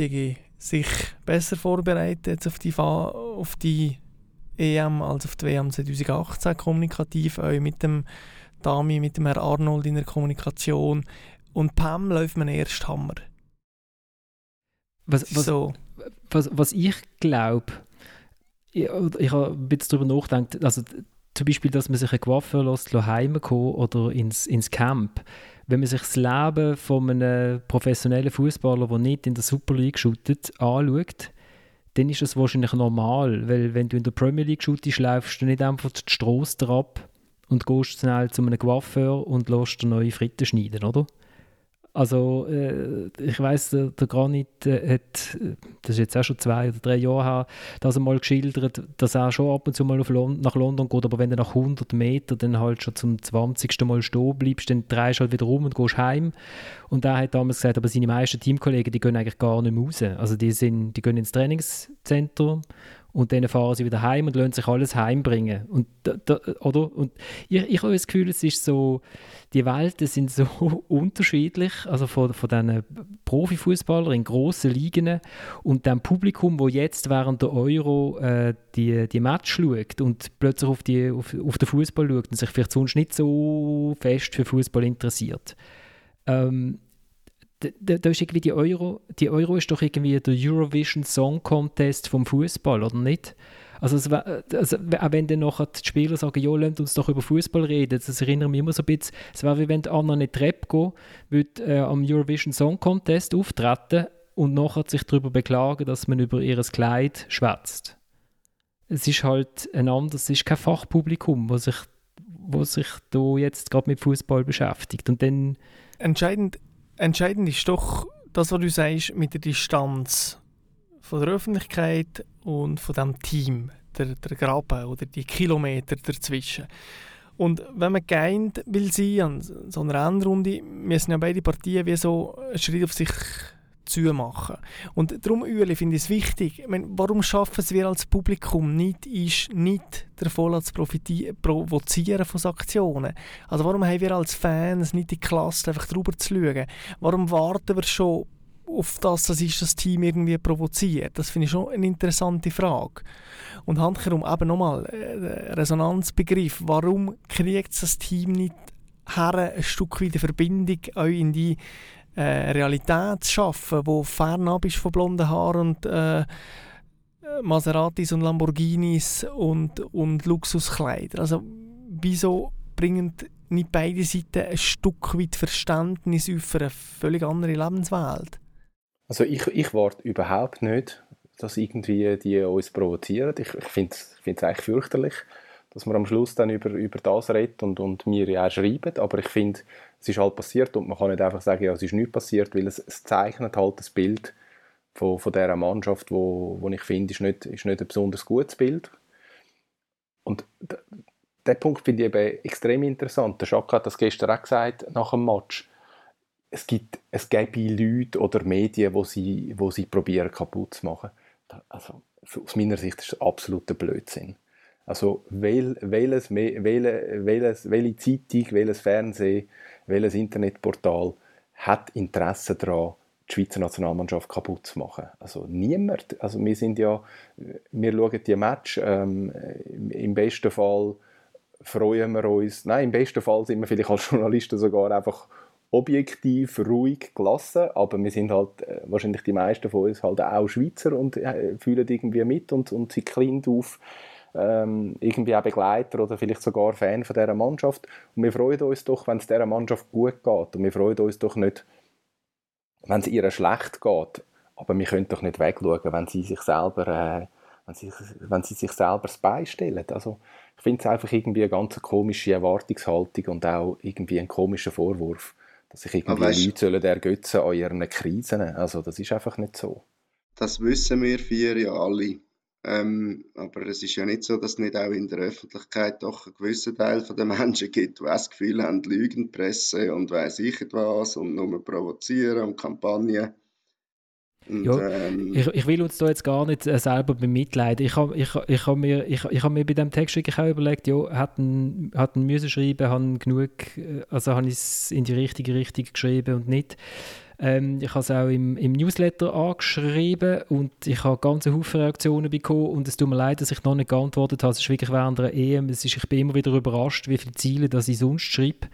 sich besser vorbereitet auf die, auf die EM als auf die WM 2018 kommunikativ, auch mit dem Dami, mit dem Herrn Arnold in der Kommunikation. Und Pam läuft man erst Hammer. Was, was, so. was, was ich glaube, ich, ich habe ein bisschen darüber nachgedacht, also zum Beispiel, dass man sich eine Waffe lässt, heimkommen oder ins, ins Camp. Wenn man sich das Leben von einem professionellen Fußballer, der nicht in der Super League shootet, anschaut, dann ist das wahrscheinlich normal, weil wenn du in der Premier League shootest, läufst du nicht einfach die Strasse ab und gehst schnell zu einem Coiffeur und lässt dir neue Fritten schneiden, oder? Also äh, ich weiß, der, der Granit äh, hat, das ist jetzt auch schon zwei oder drei Jahre her, dass er mal geschildert, dass er schon ab und zu mal Lond nach London geht, aber wenn du nach 100 Metern dann halt schon zum 20. Mal stehen bleibst, dann drehst du halt wieder rum und gehst heim. Und er hat damals gesagt, aber seine meisten Teamkollegen, die gehen eigentlich gar nicht mehr raus. Also die, sind, die gehen ins Trainingszentrum und dann fahren sie wieder heim und lassen sich alles heimbringen. Und, da, oder? und ich, ich habe das Gefühl, es ist so, die Welten sind so unterschiedlich, also von, von diesen Profifußballern in grossen Ligen und dem Publikum, wo jetzt während der Euro äh, die, die Match schaut und plötzlich auf, die, auf, auf den Fußball schaut und sich vielleicht sonst nicht so fest für Fußball interessiert. Ähm, da, da ist irgendwie die Euro, die Euro ist doch irgendwie der Eurovision Song Contest vom Fußball, oder nicht? Also, es, also auch wenn dann nachher die Spieler sagen, ja, lasst uns doch über Fußball reden, das erinnert mich immer so ein bisschen, es wäre wie wenn Anna nicht Treppe gehen würde äh, am Eurovision Song Contest auftreten und nachher sich darüber beklagen, dass man über ihr Kleid schwätzt. Es ist halt ein anderes, es ist kein Fachpublikum, was sich, was sich da jetzt gerade mit Fußball beschäftigt. Und dann entscheidend entscheidend ist doch das, was du sagst mit der Distanz von der Öffentlichkeit und von dem Team, der, der Graben oder die Kilometer dazwischen. Und wenn man geeint will sein an so einer Endrunde, müssen ja beide Partien wie so einen Schritt auf sich zu machen. Und darum, Ueli, finde ich es wichtig. Ich meine, warum schaffen es wir als Publikum nicht, ist nicht davon zu provozieren von Aktionen? Also warum haben wir als Fans nicht die Klasse, einfach drüber zu schauen? Warum warten wir schon auf das, das ist das Team irgendwie provoziert? Das finde ich schon eine interessante Frage. Und handherum eben nochmal, äh, Resonanzbegriff. Warum kriegt das Team nicht her, ein Stück weit Verbindung euch in die äh, Realität zu schaffen, wo fernab ist von blonden Haaren und äh, Maseratis und Lamborghinis und, und Luxuskleider. Also wieso bringen nicht beide Seiten ein Stück weit Verständnis für eine völlig andere Lebenswelt? Also ich, ich warte überhaupt nicht, dass irgendwie die uns provozieren. Ich, ich finde es eigentlich fürchterlich, dass man am Schluss dann über, über das redet und, und mir ja schreiben. Aber ich finde, es ist halt passiert und man kann nicht einfach sagen, ja, es ist nicht passiert, weil es, es zeichnet halt das Bild von, von dieser Mannschaft, wo, wo ich finde, ist nicht, ist nicht ein besonders gutes Bild. Und den Punkt finde ich eben extrem interessant. Der Schock hat das gestern auch gesagt nach dem Match. Es gibt, es gäbe Leute oder Medien, die sie, wo sie probieren kaputt zu machen. Also, aus meiner Sicht ist das absoluter Blödsinn. Also wel, welches, welche, welches, welche Zeitung, welches Fernsehen, welches Internetportal hat Interesse daran, die Schweizer Nationalmannschaft kaputt zu machen. Also niemand. Also wir sind ja, wir schauen die Match, ähm, im besten Fall freuen wir uns, nein, im besten Fall sind wir vielleicht als Journalisten sogar einfach objektiv, ruhig, gelassen, aber wir sind halt, äh, wahrscheinlich die meisten von uns halt auch Schweizer und äh, fühlen irgendwie mit und, und sind klein auf ähm, irgendwie auch Begleiter oder vielleicht sogar Fan von dieser Mannschaft. Und wir freuen uns doch, wenn es dieser Mannschaft gut geht. Und wir freuen uns doch nicht, wenn es ihr schlecht geht. Aber wir können doch nicht wegschauen, wenn sie sich selber, äh, wenn sie, wenn sie sich selber das beistellen. Also, ich finde es einfach irgendwie eine ganz komische Erwartungshaltung und auch irgendwie ein komischer Vorwurf, dass sich irgendwie weißt, Leute sollen ergötzen an ihren Krisen. Also, das ist einfach nicht so. Das wissen wir vier ja alle. Ähm, aber es ist ja nicht so, dass es nicht auch in der Öffentlichkeit doch einen gewissen Teil der Menschen gibt, die das Gefühl haben, Lügenpresse und weiss ich was und nur provozieren und Kampagnen. Und, ja, ähm, ich, ich, will uns da jetzt gar nicht äh, selber bemitleiden. Ich habe ich, ich hab mir, ich, ich hab mir bei dem Text wirklich auch überlegt, ja, hätten müssen schreiben, haben genug, äh, also habe ich es in die richtige Richtung geschrieben und nicht. Ähm, ich habe es auch im, im, Newsletter angeschrieben und ich habe ganz Haufen Reaktionen bekommen und es tut mir leid, dass ich noch nicht geantwortet habe. Es ist wirklich während der EM, es ist, ich bin immer wieder überrascht, wie viele Ziele dass ich sonst schreibe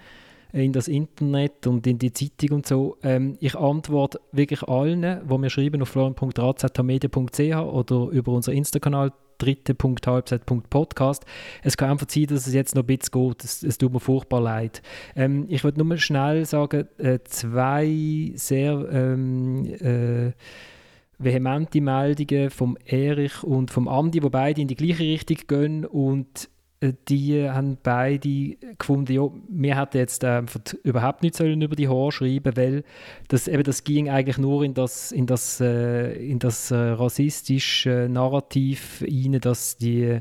in das Internet und in die Zeitung und so. Ähm, ich antworte wirklich allen, die mir schreiben auf florian.razmedia.ch oder über unseren Insta-Kanal dritte.halbzeit.podcast. Es kann einfach sein, dass es jetzt noch ein bisschen geht. Es, es tut mir furchtbar leid. Ähm, ich würde nur mal schnell sagen, äh, zwei sehr ähm, äh, vehemente Meldungen vom Erich und vom Andi, die beide in die gleiche Richtung gehen und die haben beide gefunden, ja, wir hätten jetzt äh, überhaupt nicht sollen über die Haare schreiben, weil das, eben, das ging eigentlich nur in das, in das, äh, in das äh, rassistische Narrativ rein, dass die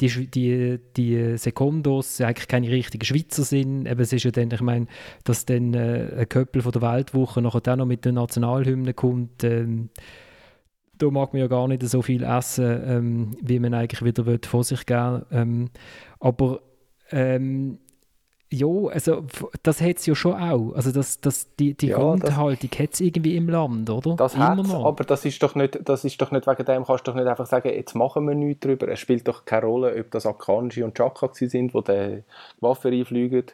die, die, die Sekundos eigentlich keine richtigen Schweizer sind. Eben, es ist ja dann, ich meine, dass dann äh, ein Köppel von der Weltwoche nachher auch noch mit den Nationalhymnen kommt. Ähm, da mag man ja gar nicht so viel essen, ähm, wie man eigentlich wieder will, vor sich geben ähm, Aber ähm, ja, also das hat es ja schon auch. Also das, das, die, die ja, Grundhaltung hat es irgendwie im Land, oder? Das hat aber das ist, doch nicht, das ist doch nicht wegen dem, kannst du doch nicht einfach sagen, jetzt machen wir nichts darüber. Es spielt doch keine Rolle, ob das Akanji und Chaka sind, die die Waffe einfliegen,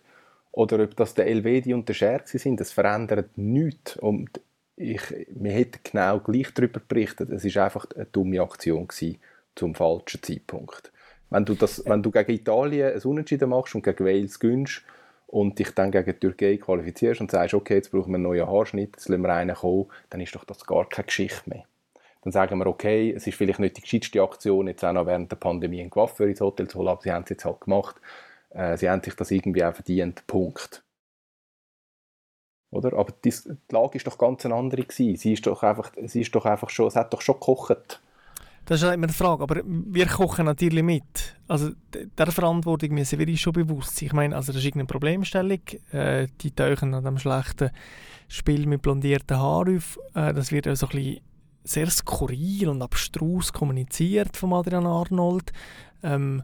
oder ob das der Elvedi und der Scher sind. Das verändert nichts. Und ich, wir hätten genau gleich darüber berichtet. Es war einfach eine dumme Aktion gewesen, zum falschen Zeitpunkt. Wenn du, das, wenn du gegen Italien ein Unentschieden machst und gegen Wales gönnst und dich dann gegen die Türkei qualifizierst und sagst, okay, jetzt brauchen wir einen neuen Haarschnitt, jetzt lassen wir einen kommen, dann ist doch das gar keine Geschichte mehr. Dann sagen wir, okay, es ist vielleicht nicht die gescheiteste Aktion, jetzt auch noch während der Pandemie einen Coiffeur ins Hotel zu holen, aber sie haben es jetzt halt gemacht. Äh, sie haben sich das irgendwie auch verdient, Punkt. Oder? Aber die, die Lage ist doch ganz eine andere gewesen. Sie ist doch einfach, sie ist doch einfach schon, es hat doch schon gekocht. Das ist immer eine Frage, aber wir kochen natürlich mit. Also der Verantwortung müssen wir uns schon bewusst sein. Ich meine, also das ist irgendeine Problemstellung. Äh, die tauchen an dem schlechten Spiel mit blondierten Haaren auf. Äh, das wird also ein bisschen sehr skurril und abstrus kommuniziert von Adrian Arnold. Ähm,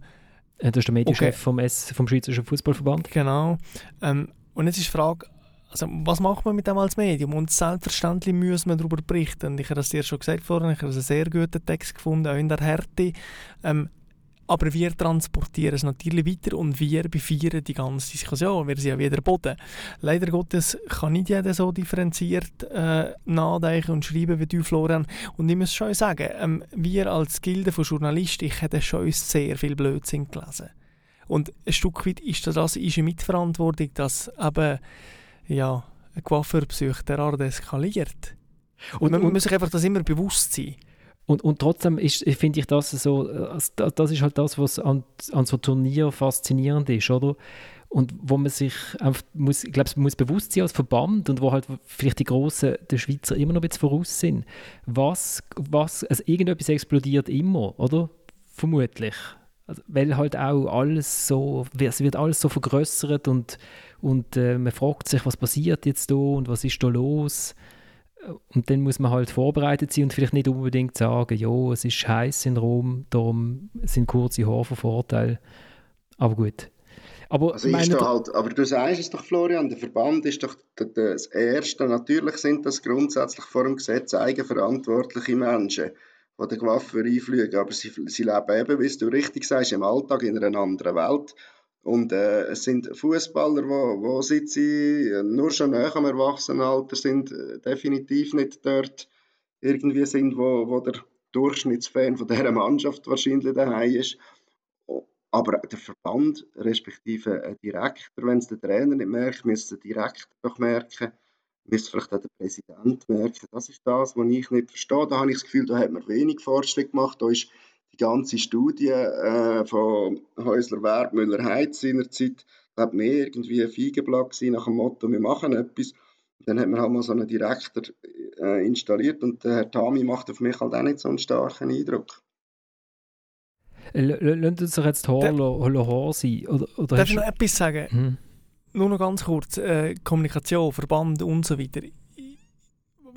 das ist der Medienchef okay. vom, S, vom Schweizerischen Fußballverband. Genau. Ähm, und jetzt ist die Frage, also was macht man mit dem als Medium? Und selbstverständlich müssen wir darüber berichten. Ich habe das dir schon gesagt vorhin, ich habe einen sehr guten Text gefunden, auch in der Härte. Ähm, aber wir transportieren es natürlich weiter und wir befeiern die ganze Diskussion. Wir sind ja wieder Boden. Leider Gottes kann nicht jeder so differenziert äh, nachdenken und schreiben wie du, Florian. Und ich muss schon sagen, ähm, wir als Gilde von Journalisten, ich hätte schon sehr viel Blödsinn gelesen. Und ein Stück weit ist das eine Mitverantwortung, dass eben ja, eine Coiffeurpsych derart eskaliert. Und, und man muss sich einfach das immer bewusst sein. Und, und trotzdem finde ich das so, äh, das ist halt das, was an, an so Turnier faszinierend ist, oder? Und wo man sich einfach, muss, ich glaube, man muss bewusst sein als Verband und wo halt vielleicht die Großen der Schweizer immer noch ein bisschen voraus sind. Was, was, also irgendetwas explodiert immer, oder? Vermutlich. Also, weil halt auch alles so, es wird alles so vergrößert und, und äh, man fragt sich, was passiert jetzt da und was ist da los? Und dann muss man halt vorbereitet sein und vielleicht nicht unbedingt sagen, ja, es ist heiß in Rom, darum sind kurze Haare von Vorteil. Aber gut. Aber, also da halt, aber du sagst es doch, Florian, der Verband ist doch das Erste. Natürlich sind das grundsätzlich vor dem Gesetz eigenverantwortliche Menschen, die den Waffe einfliegen. Aber sie, sie leben eben, wie du richtig sagst, im Alltag in einer anderen Welt. Und äh, es sind Fußballer, wo, wo seit sie nur schon näher am Erwachsenenalter sind, äh, definitiv nicht dort irgendwie sind, wo, wo der Durchschnittsfan von dieser Mannschaft wahrscheinlich daheim ist. Aber der Verband, respektive ein Direktor, wenn es der Trainer nicht merkt, müsste der Direktor doch merken, müsste vielleicht auch der Präsident merken. Das ist das, was ich nicht verstehe. Da habe ich das Gefühl, da hat man wenig Fortschritt gemacht. Da ist die ganze Studie äh, von Häusler Werb, Müller Heiz seinerzeit, glaube mehr irgendwie ein Feigenblatt nach dem Motto, wir machen etwas. dann hat man halt mal so einen Direktor äh, installiert und der Herr Tami macht auf mich halt auch nicht so einen starken Eindruck. Lass uns doch jetzt Horror sein. Oder, oder Darf ich noch etwas sagen? Hm? Nur noch ganz kurz. Äh, Kommunikation, Verband und so weiter.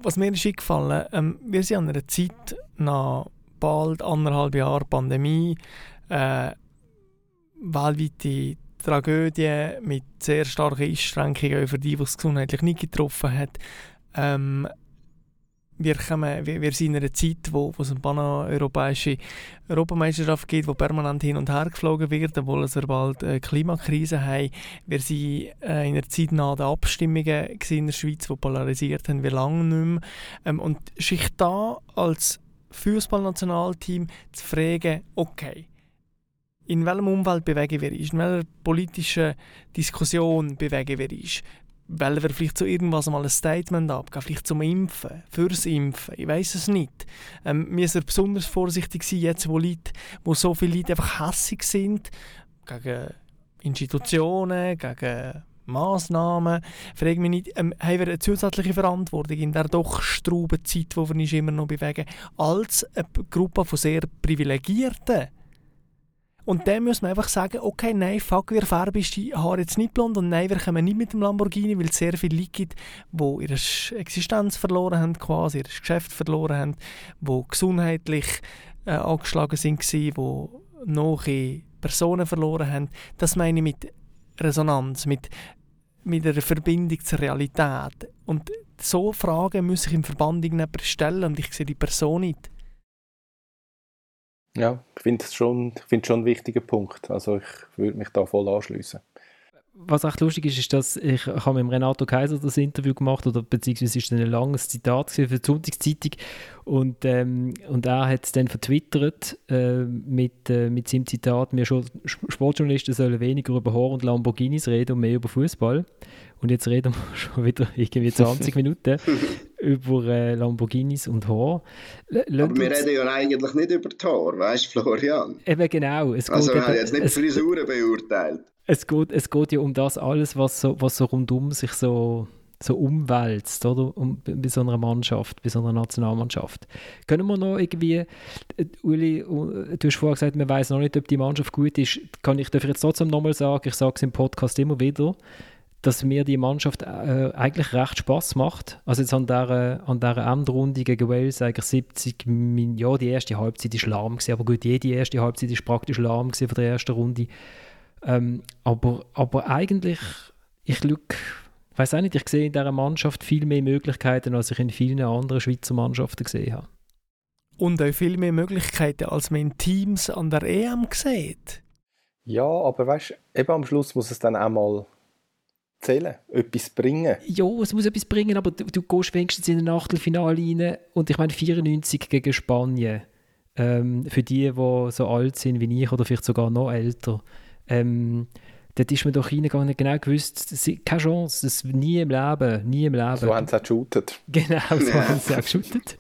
Was mir ist eingefallen, ähm, wir sind an einer Zeit nach bald anderthalb Jahre Pandemie, äh, weltweite Tragödie mit sehr starken Einschränkungen für die, die es gesundheitlich nicht getroffen hat. Ähm, wir, kommen, wir, wir sind in einer Zeit, wo, wo es eine paneuropäische Europameisterschaft gibt, wo permanent hin und her geflogen wird, obwohl wir bald eine Klimakrise haben. Wir sind äh, in einer Zeit nach den Abstimmungen in der Schweiz, die polarisiert haben, wie lange nicht mehr. Ähm, und sich da als Fußballnationalteam zu fragen, okay, in welchem Umfeld bewegen wir uns, in welcher politischen Diskussion bewegen wir uns, weil wir vielleicht zu irgendwas mal ein Statement abgeben, vielleicht zum Impfen, fürs Impfen, ich weiß es nicht. Ähm, wir sind besonders vorsichtig sein, jetzt wo, Leute, wo so viele Leute einfach hässig sind, gegen Institutionen, gegen Massnahmen, frage mich nicht, ähm, haben wir eine zusätzliche Verantwortung in der doch strauben Zeit, wo wir uns immer noch bewegen, als eine Gruppe von sehr Privilegierten? Und dann muss man einfach sagen, okay, nein, fuck, wir färben die Haare jetzt nicht blond und nein, wir kommen nicht mit dem Lamborghini, weil es sehr viele Leute gibt, die ihre Existenz verloren haben, quasi, ihr Geschäft verloren haben, die gesundheitlich äh, angeschlagen sind, die noch Personen verloren haben. Das meine ich mit Resonanz, mit, mit einer Verbindung zur Realität. Und so Fragen muss ich im Verband stellen und ich sehe die Person nicht. Ja, ich finde es schon, find schon ein wichtiger Punkt. Also ich würde mich da voll anschließen. Was echt lustig ist, ist, dass ich, ich habe mit Renato Kaiser das Interview gemacht oder beziehungsweise ist ein langes Zitat für die Sonntagszeitung und, ähm, und er hat es dann vertwittert äh, mit, äh, mit seinem Zitat, wir Sportjournalisten sollen weniger über Haar und Lamborghinis reden und mehr über Fußball. Und jetzt reden wir schon wieder irgendwie 20 Minuten über äh, Lamborghinis und Haar. L Aber wir reden ja eigentlich nicht über die Haar, weißt du, Florian? Eben genau. Es also wir haben jetzt nicht die Frisuren beurteilt. Es geht, es geht ja um das alles, was so, was so rundum sich so so umwälzt, oder? Um, bei so einer Mannschaft, bei so einer Nationalmannschaft. Können wir noch irgendwie, äh, Uli, äh, du hast vorher gesagt, man weiß noch nicht, ob die Mannschaft gut ist. Kann ich, darf ich jetzt trotzdem nochmal sagen, ich sage es im Podcast immer wieder, dass mir die Mannschaft äh, eigentlich recht Spaß macht. Also jetzt an dieser, an dieser Endrunde gegen Wales eigentlich 70 Minuten, ja, die erste Halbzeit war lahm gewesen, aber gut, jede erste Halbzeit war praktisch lahm gewesen von der ersten Runde. Ähm, aber, aber eigentlich, ich schaue ich weiß auch nicht, ich sehe in dieser Mannschaft viel mehr Möglichkeiten, als ich in vielen anderen Schweizer Mannschaften gesehen habe. Und auch viel mehr Möglichkeiten, als man in Teams an der EM sieht. Ja, aber weißt du, eben am Schluss muss es dann auch mal zählen, etwas bringen. Ja, es muss etwas bringen, aber du, du gehst wenigstens in ein Achtelfinale rein und ich meine 94 gegen Spanien. Ähm, für die, die so alt sind wie ich oder vielleicht sogar noch älter. Ähm, dort ist man doch reingegangen und genau gewusst, keine Chance, das nie im Leben, nie im Leben. So haben sie auch geshootet. Genau, so haben sie auch geshootet.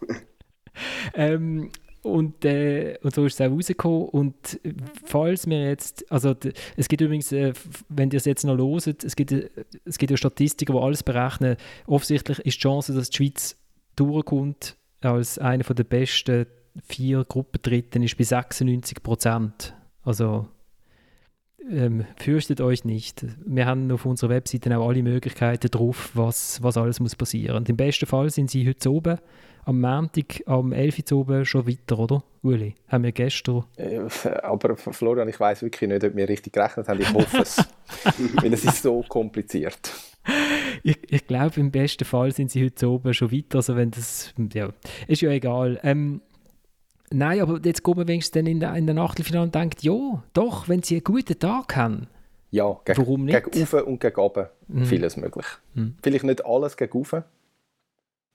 ähm, und, äh, und so ist es auch rausgekommen. Und falls wir jetzt, also es gibt übrigens, äh, wenn ihr es jetzt noch loset, es gibt, äh, es gibt ja Statistiken, die alles berechnen. Offensichtlich ist die Chance, dass die Schweiz durchkommt als eine der besten vier Gruppendritten, ist bei 96 Prozent. Also ähm, fürchtet euch nicht. Wir haben auf unserer Webseite auch alle Möglichkeiten drauf, was, was alles muss passieren. Und im besten Fall sind sie heute oben, am Montag, am 11. Uhr oben schon weiter, oder? Uli, haben wir gestern... Äh, aber Florian, ich weiß wirklich nicht, ob wir richtig gerechnet haben. Ich hoffe es. weil es ist so kompliziert. Ich, ich glaube, im besten Fall sind sie heute oben schon weiter. Also wenn das... Ja, ist ja egal. Ähm, Nein, aber jetzt kommen wir wenigstens dann in der, in der Achtelfinale und denkt, ja, doch, wenn sie einen guten Tag haben. Ja, gegen, warum nicht? Gegen und gegen oben mhm. vieles möglich. Mhm. Vielleicht nicht alles gegen oben.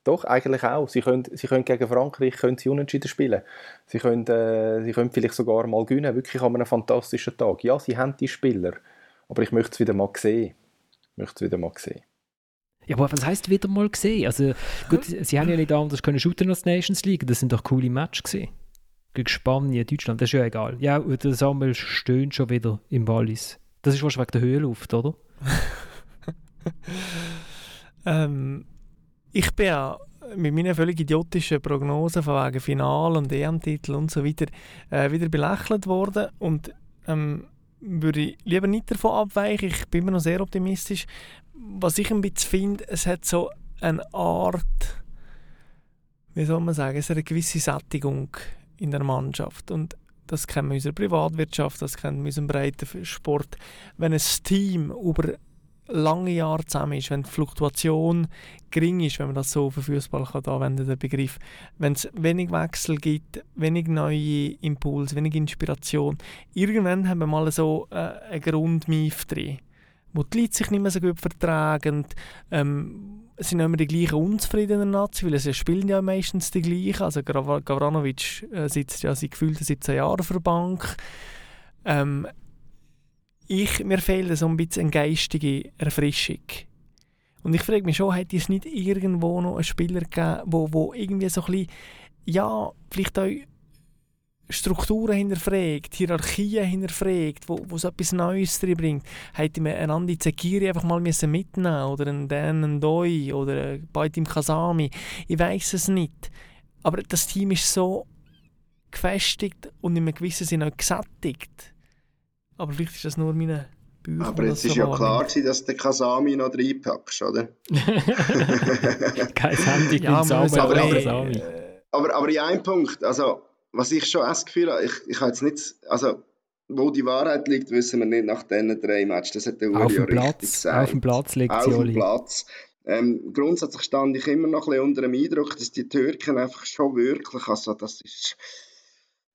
Doch, eigentlich auch. Sie können, sie können gegen Frankreich können sie unentschieden spielen. Sie können, äh, sie können vielleicht sogar mal gewinnen, wirklich an einem fantastischen Tag. Ja, sie haben die Spieler, aber ich möchte es wieder mal sehen. Ich möchte es wieder mal sehen. Ja, aber was heisst wieder mal gesehen? Also, gut, sie haben ja nicht anders können shooten als Nations League. Das sind doch coole Matches gesehen gegen Spanien, Deutschland, das ist ja egal. Ja, der Samuel stöhnt schon wieder im Wallis. Das ist wahrscheinlich wegen der Höhenluft, oder? ähm, ich bin ja mit meinen völlig idiotischen Prognosen von wegen Final und EM-Titel und so weiter äh, wieder belächelt worden und ähm, würde ich lieber nicht davon abweichen. Ich bin immer noch sehr optimistisch. Was ich ein bisschen finde, es hat so eine Art, wie soll man sagen, es hat eine gewisse Sättigung in der Mannschaft. Und das kennen wir in unserer Privatwirtschaft, das kennen wir in unserem breiten Sport. Wenn ein Team über lange Jahre zusammen ist, wenn die Fluktuation gering ist, wenn man das so für Fußball kann anwenden den Begriff, wenn es wenig Wechsel gibt, wenig neue Impulse, wenig Inspiration, irgendwann haben wir mal so äh, einen Grundmief drin, wo die Leute sich nicht mehr so gut vertragen, ähm, es sind immer die gleichen unzufriedenen Nazi, weil es spielen ja meistens die gleichen. Also Gavranovic äh, sitzt ja seit gefühlten 17 Jahren auf der Bank. Ähm, ich, mir fehlt so ein bisschen eine geistige Erfrischung. Und ich frage mich schon, hätte es nicht irgendwo noch einen Spieler gegeben, wo, wo irgendwie so ein bisschen, ja, vielleicht auch Strukturen hinterfragt, Hierarchien hinterfragt, wo, wo so etwas Neues drin bringt, hätte man einen Andi Zekiri einfach mal müssen mitnehmen oder einen Dan Doi oder einen Baitim Kasami. Ich weiß es nicht. Aber das Team ist so gefestigt und in einem gewissen Sinne auch gesättigt. Aber vielleicht ist das nur meine Bücher. Aber jetzt ist ja klar gewesen, dass du Kasami noch reinpackst, oder? Kein Handy, ja, aber, aber, aber, aber in einem Punkt, also was ich schon das Gefühl habe, ich, ich habe jetzt nicht, also wo die Wahrheit liegt, wissen wir nicht nach diesen drei Matches. Das hat der Uri auf ja richtig Platz, gesagt. Auf dem Platz liegt Auf dem Platz. Ähm, grundsätzlich stand ich immer noch ein bisschen unter dem Eindruck, dass die Türken einfach schon wirklich, also das ist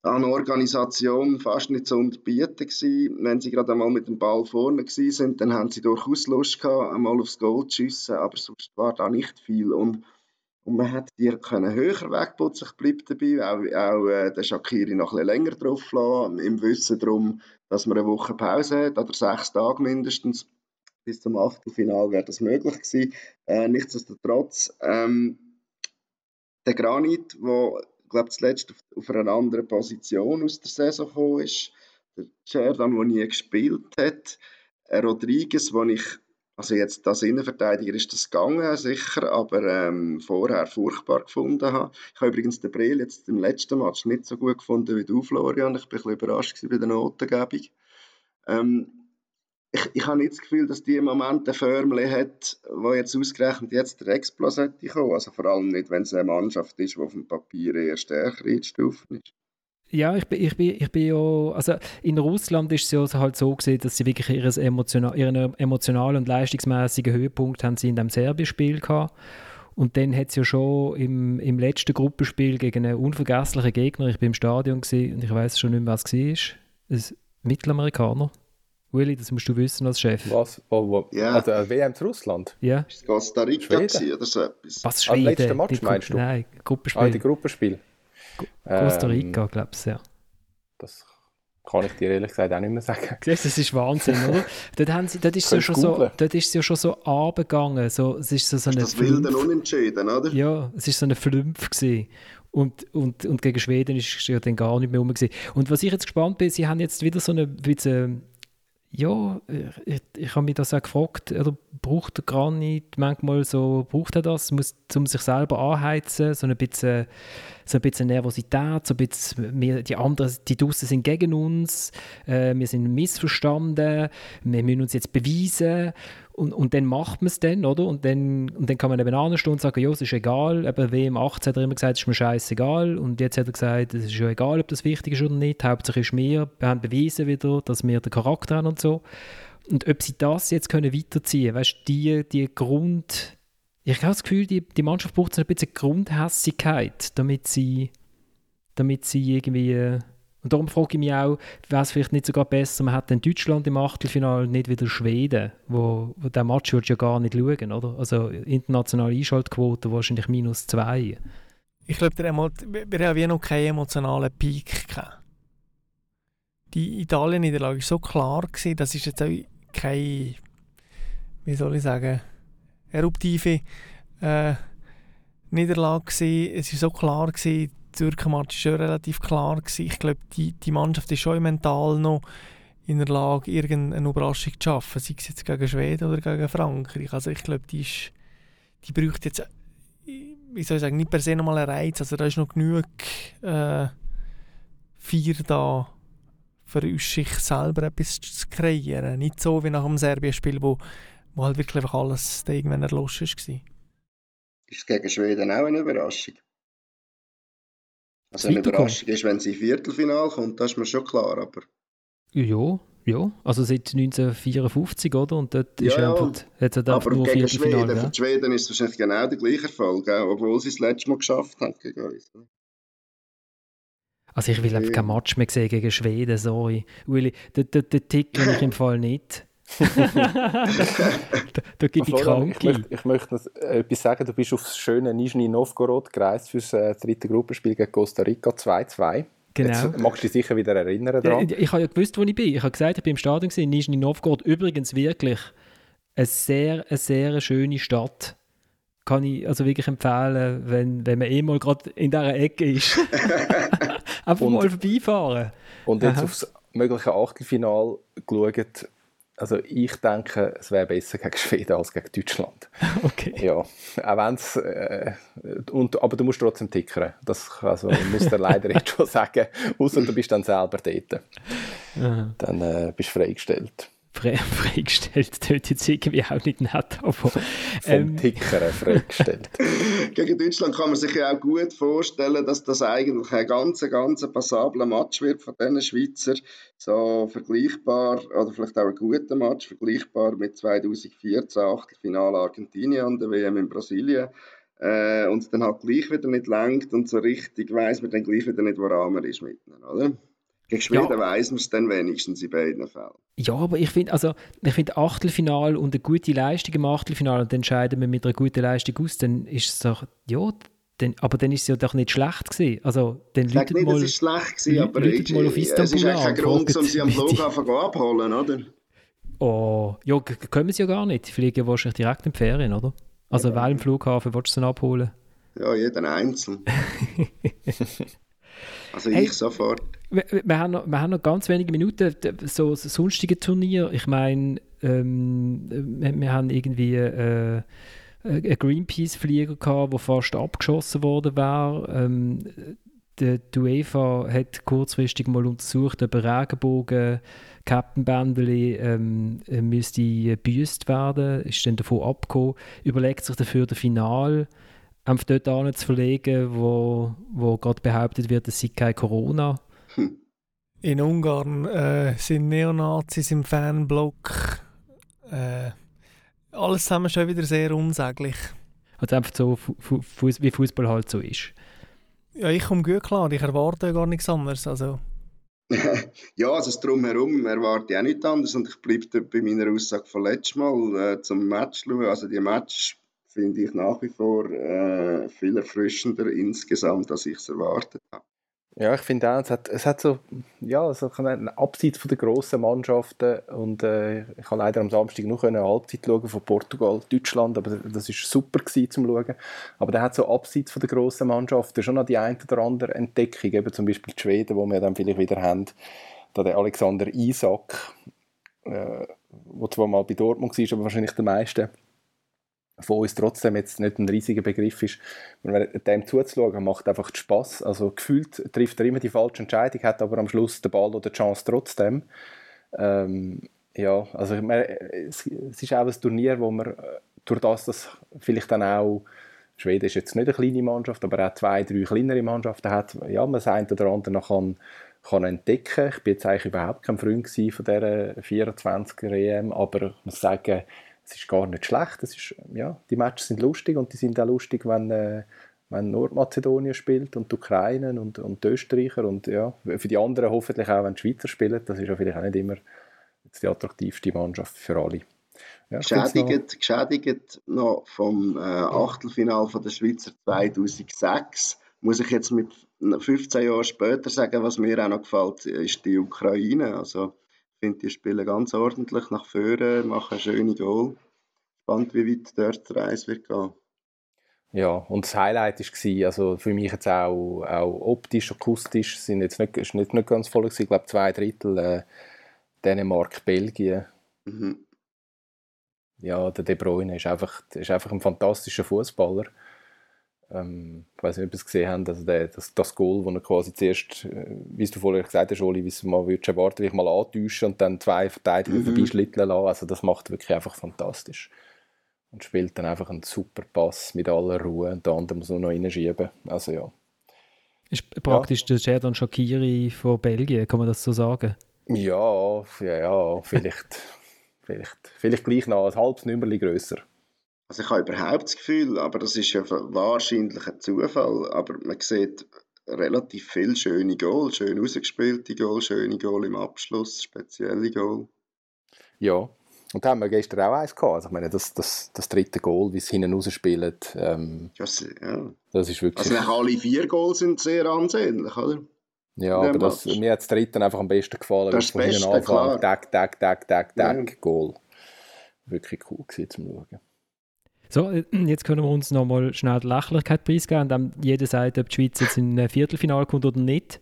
an Organisation fast nicht zu unterbieten gewesen. Wenn sie gerade einmal mit dem Ball vorne gewesen sind, dann haben sie durchaus Lust gehabt, einmal aufs Goal zu schiessen, aber sonst war da nicht viel. Und und man hat die können höher wegputzen, ich bleibe dabei, auch, auch äh, der Shakiri noch ein länger drauf lassen, im Wissen darum, dass man eine Woche Pause hat, oder sechs Tage mindestens. Bis zum Achtelfinal wäre das möglich gewesen. Äh, nichtsdestotrotz, ähm, der Granit, der, glaube zuletzt auf, auf, einer anderen Position aus der Saison gekommen ist, der Cerdan, der nie gespielt hat, Rodriguez, den ich also jetzt als Innenverteidiger ist das gegangen, sicher, aber ähm, vorher furchtbar gefunden habe. Ich habe übrigens den Brill jetzt im letzten Match nicht so gut gefunden wie du, Florian. Ich bin ein bisschen überrascht bei der Notengebung. Ähm, ich, ich habe nicht das Gefühl, dass die im Moment ein Förmchen hat, wo jetzt ausgerechnet jetzt der Explos hätte kommen. Also vor allem nicht, wenn es eine Mannschaft ist, die auf dem Papier eher stärker einzustufen ist. Ja, ich bin, ich bin, ich bin ja, also in Russland ist es ja halt so gesehen, dass sie wirklich ihres emotional, ihren emotionalen und leistungsmäßigen Höhepunkt haben sie in dem Serbien-Spiel gehabt. Und dann hat es ja schon im, im letzten Gruppenspiel gegen einen unvergesslichen Gegner, ich bin im Stadion gewesen, und ich weiß schon nicht mehr, was es war, ein Mittelamerikaner. Willi, das musst du wissen als Chef. Was? Oh, wo? Ja. Also WM zu Russland? Ja. Ist Costa Rica oder so etwas? Was, Schweden? Am letzten Match meinst du? Nein, Gruppenspiel. Ah, die Gruppenspiel. Costa ähm, Rica, ähm, glaube ich, ja. Das kann ich dir ehrlich gesagt auch nicht mehr sagen. Siehst, das ist Wahnsinn, oder? dort, haben sie, dort, ist ja schon so, dort ist es ja schon so abgegangen. So, es ist so, so eine das wilde Unentschieden, oder? Ja, es ist so eine Flümpf gewesen. Und, und, und gegen Schweden ist es ja dann gar nicht mehr rum. Gewesen. Und was ich jetzt gespannt bin, sie haben jetzt wieder so eine, bisschen, ja, ich, ich habe mich das auch gefragt, oder braucht der Granit manchmal so, braucht er das, muss, um sich selber anheizen, so ein bisschen, so ein bisschen Nervosität, so ein bisschen, wir, die anderen, die draußen sind gegen uns, äh, wir sind missverstanden, wir müssen uns jetzt beweisen und, und dann macht man es dann, oder? Und dann, und dann kann man eben anstehen und sagen, ja, es ist egal. Eben WM18 hat er immer gesagt, es ist mir scheißegal. Und jetzt hat er gesagt, es ist ja egal, ob das wichtig ist oder nicht. Hauptsache ist mir, wir haben bewiesen wieder, dass wir den Charakter haben und so. Und ob sie das jetzt können weiterziehen können, weißt du, die, die Grund... Ich habe das Gefühl, die, die Mannschaft braucht so ein bisschen Grundhässigkeit, damit sie, damit sie irgendwie und darum frage ich mich auch, wäre es vielleicht nicht sogar besser, man hat dann Deutschland im Achtelfinale, nicht wieder Schweden, wo, wo der Match würde ja gar nicht schauen, oder? Also internationale Einschaltquote wahrscheinlich minus zwei. Ich glaube, wir haben ja noch keinen emotionalen Peak gehabt. Die Italien-Niederlage war so klar, gewesen, das ist jetzt auch keine, wie soll ich sagen, eruptive äh, Niederlage gewesen. Es war so klar, gewesen, Türkenmatch war schon relativ klar. Gewesen. Ich glaube, die, die Mannschaft ist schon mental noch in der Lage, irgendeine Überraschung zu schaffen, sei es jetzt gegen Schweden oder gegen Frankreich. Also ich glaube, die, die braucht jetzt, wie soll ich sagen, nicht per se nochmal einen Reiz. Also da ist noch genug äh, Vier da, für sich selber etwas zu kreieren. Nicht so wie nach dem Serbien-Spiel, wo, wo halt wirklich alles irgendwann erloschen war. Ist es gegen Schweden auch eine Überraschung? Also eine Überraschung ist, wenn sie ins Viertelfinale kommt, das ist mir schon klar, aber... Ja, ja, also seit 1954, oder? Und dort ja, ist ja, einfach, hat es aber nur gegen Schweden, für Schweden ist es wahrscheinlich genau der gleiche Erfolg, obwohl sie es letztes Mal geschafft haben gegen uns. Also ich will einfach kein Match mehr sehen gegen Schweden, sorry. Uli, den, den, den Tick ich im Fall nicht. Da, da gebe ich krank ich, möchte, ich möchte etwas sagen. Du bist aufs schöne Nizhny Novgorod gereist für das äh, dritte Gruppenspiel gegen Costa Rica 2-2. Genau. Jetzt magst du dich sicher wieder erinnern daran? Ich, ich habe ja gewusst, wo ich bin. Ich habe gesagt, ich bin im Stadion in Nizhny Novgorod. Übrigens wirklich eine sehr, eine sehr schöne Stadt. Kann ich also wirklich empfehlen, wenn, wenn man eh mal gerade in dieser Ecke ist. Einfach und, mal vorbeifahren. Und jetzt Aha. aufs mögliche Achtelfinal geschaut, also ich denke, es wäre besser gegen Schweden als gegen Deutschland. Okay. Ja, auch wenn's, äh, und, aber du musst trotzdem tickern. Das also, muss der leider jetzt schon sagen. Außer du bist dann selber dort. Aha. Dann äh, bist du freigestellt freigestellt. Das jetzt irgendwie auch nicht nett. Aber, Vom ähm, Tickern freigestellt. Gegen Deutschland kann man sich ja auch gut vorstellen, dass das eigentlich ein ganz, ganz passabler Match wird von diesen Schweizer. So vergleichbar, oder vielleicht auch ein guter Match, vergleichbar mit 2014 Achtelfinale Argentinien an der WM in Brasilien. Äh, und dann halt gleich wieder nicht lenkt und so richtig weiß man dann gleich wieder nicht, woran man ist mit ihnen, oder? Schweden ja. weiss man es dann wenigstens in beiden Fällen. Ja, aber ich finde, also, ich finde Achtelfinal und eine gute Leistung im Achtelfinal und dann scheiden wir mit einer guten Leistung aus, dann ist es doch, ja, dann, aber dann ist es ja doch nicht schlecht gewesen. Also, dann ich sage nicht, mal, es ist schlecht gewesen, aber ich, mal auf Istanbul es ist eigentlich kein Grund, um sie am Flughafen abholen, oder? Oh, ja, können sie ja gar nicht. Die fliegen wahrscheinlich direkt in die Ferien, oder? Also, ja. welchem Flughafen willst du sie abholen? Ja, jeden einzeln. also, hey, ich sofort wir, wir, haben noch, wir haben noch ganz wenige Minuten. So sonstige Turnier. Ich meine, ähm, wir, wir, haben irgendwie äh, einen Greenpeace-Flieger gehabt, der fast abgeschossen worden wäre. Ähm, die, die UEFA hat kurzfristig mal untersucht, ob Regenbogen Captain-Bändeli ähm, müsste gebüßt werden, ist dann davon abgekommen, überlegt sich dafür das Final einfach dort zu verlegen, wo, wo gerade behauptet wird, es sei kein Corona. In Ungarn äh, sind Neonazis im Fanblock. Äh, alles zusammen schon wieder sehr unsäglich. Also einfach so, wie Fußball halt so ist. Ja, ich komme gut klar. Ich erwarte gar nichts anderes. Also. ja, also das Drumherum erwarte ich auch nichts anderes. Und ich bleibe bei meiner Aussage von letztes Mal äh, zum Match schauen. Also die Match finde ich nach wie vor äh, viel erfrischender insgesamt, als ich es erwartet habe. Ja, ich finde auch, es hat, es hat so, ja, so einen Abseits von den grossen Mannschaften und äh, ich habe leider am Samstag noch eine Halbzeit schauen von Portugal, Deutschland, aber das ist super gewesen, zum schauen. Aber der hat so Abseits von den grossen Mannschaften schon noch die eine oder andere Entdeckung, eben zum Beispiel die Schweden, wo wir dann vielleicht wieder haben, da der Alexander Isak, äh, der zwar mal bei Dortmund war, aber wahrscheinlich der meiste von uns trotzdem jetzt nicht ein riesiger Begriff ist. dem zuzuschauen, macht einfach Spaß. Also gefühlt trifft er immer die falsche Entscheidung, hat aber am Schluss den Ball oder die Chance trotzdem. Ähm, ja, also ich meine, es, ist auch ein Turnier, wo man äh, durch das, dass vielleicht dann auch Schweden ist jetzt nicht eine kleine Mannschaft, aber auch zwei, drei kleinere Mannschaften hat, ja, man das eine oder andere noch kann, kann entdecken. Ich bin jetzt eigentlich überhaupt kein Freund von dieser 24er EM, aber ich muss sagen, es ist gar nicht schlecht. Es ist, ja, die Matches sind lustig und die sind auch lustig, wenn, äh, wenn Nordmazedonien spielt und die Ukraine und, und die Österreicher und ja, für die anderen hoffentlich auch, wenn die Schweizer spielen. Das ist ja vielleicht auch nicht immer die attraktivste Mannschaft für alle. Ja, geschädigt, noch, geschädigt noch vom äh, Achtelfinal von der Schweizer 2006 muss ich jetzt mit 15 Jahren später sagen, was mir auch noch gefällt, ist die Ukraine. Also ich finde, die spielen ganz ordentlich nach vorne, machen schöne Goal. Spannend, wie weit dort die Reise wird gehen. Ja, und das Highlight war, also für mich jetzt auch, auch optisch, akustisch, sind jetzt nicht, ist nicht, nicht ganz voll gewesen. Ich glaube, zwei Drittel äh, Dänemark, Belgien. Mhm. Ja, der De Bruyne ist einfach, ist einfach ein fantastischer Fußballer. Ähm, ich weiß nicht, ob ihr es gesehen habt, also der, das, das Goal, wo er quasi zuerst, äh, wie du vorher gesagt hast, Oli, wie es mal würdest erwarten, ich mal antäuschen und dann zwei Verteidiger mhm. vorbeischlitteln lassen. Also das macht wirklich einfach fantastisch. Und spielt dann einfach einen super Pass mit aller Ruhe und der andere muss nur noch reinschieben. Also ja. Ist praktisch ja. der Sheridan Shakiri von Belgien, kann man das so sagen? Ja, ja, ja vielleicht, vielleicht, vielleicht gleich noch ein halbes Nummerli grösser. Also ich habe überhaupt das Gefühl, aber das ist ja wahrscheinlich ein Zufall, aber man sieht relativ viele schöne Goal, schön ausgespielte Goal, schöne Goal im Abschluss, spezielle Goal. Ja, und da haben wir gestern auch eins gehabt. Also ich meine, das, das, das dritte Goal, wie es hinten rausspielt, ähm, das, ja. das ist wirklich... Also alle vier Goals sind sehr ansehnlich, oder? Ja, aber das, mir hat das dritte einfach am besten gefallen. Das, das Beste, Anfang, klar. Tag, Tag, Tag, Tag, Tag, ja. Goal. Wirklich cool gewesen zum Schauen. So, äh, jetzt können wir uns nochmal schnell die Lächerlichkeit preisgeben, indem jeder sagt, ob die Schweiz jetzt in ein Viertelfinale kommt oder nicht.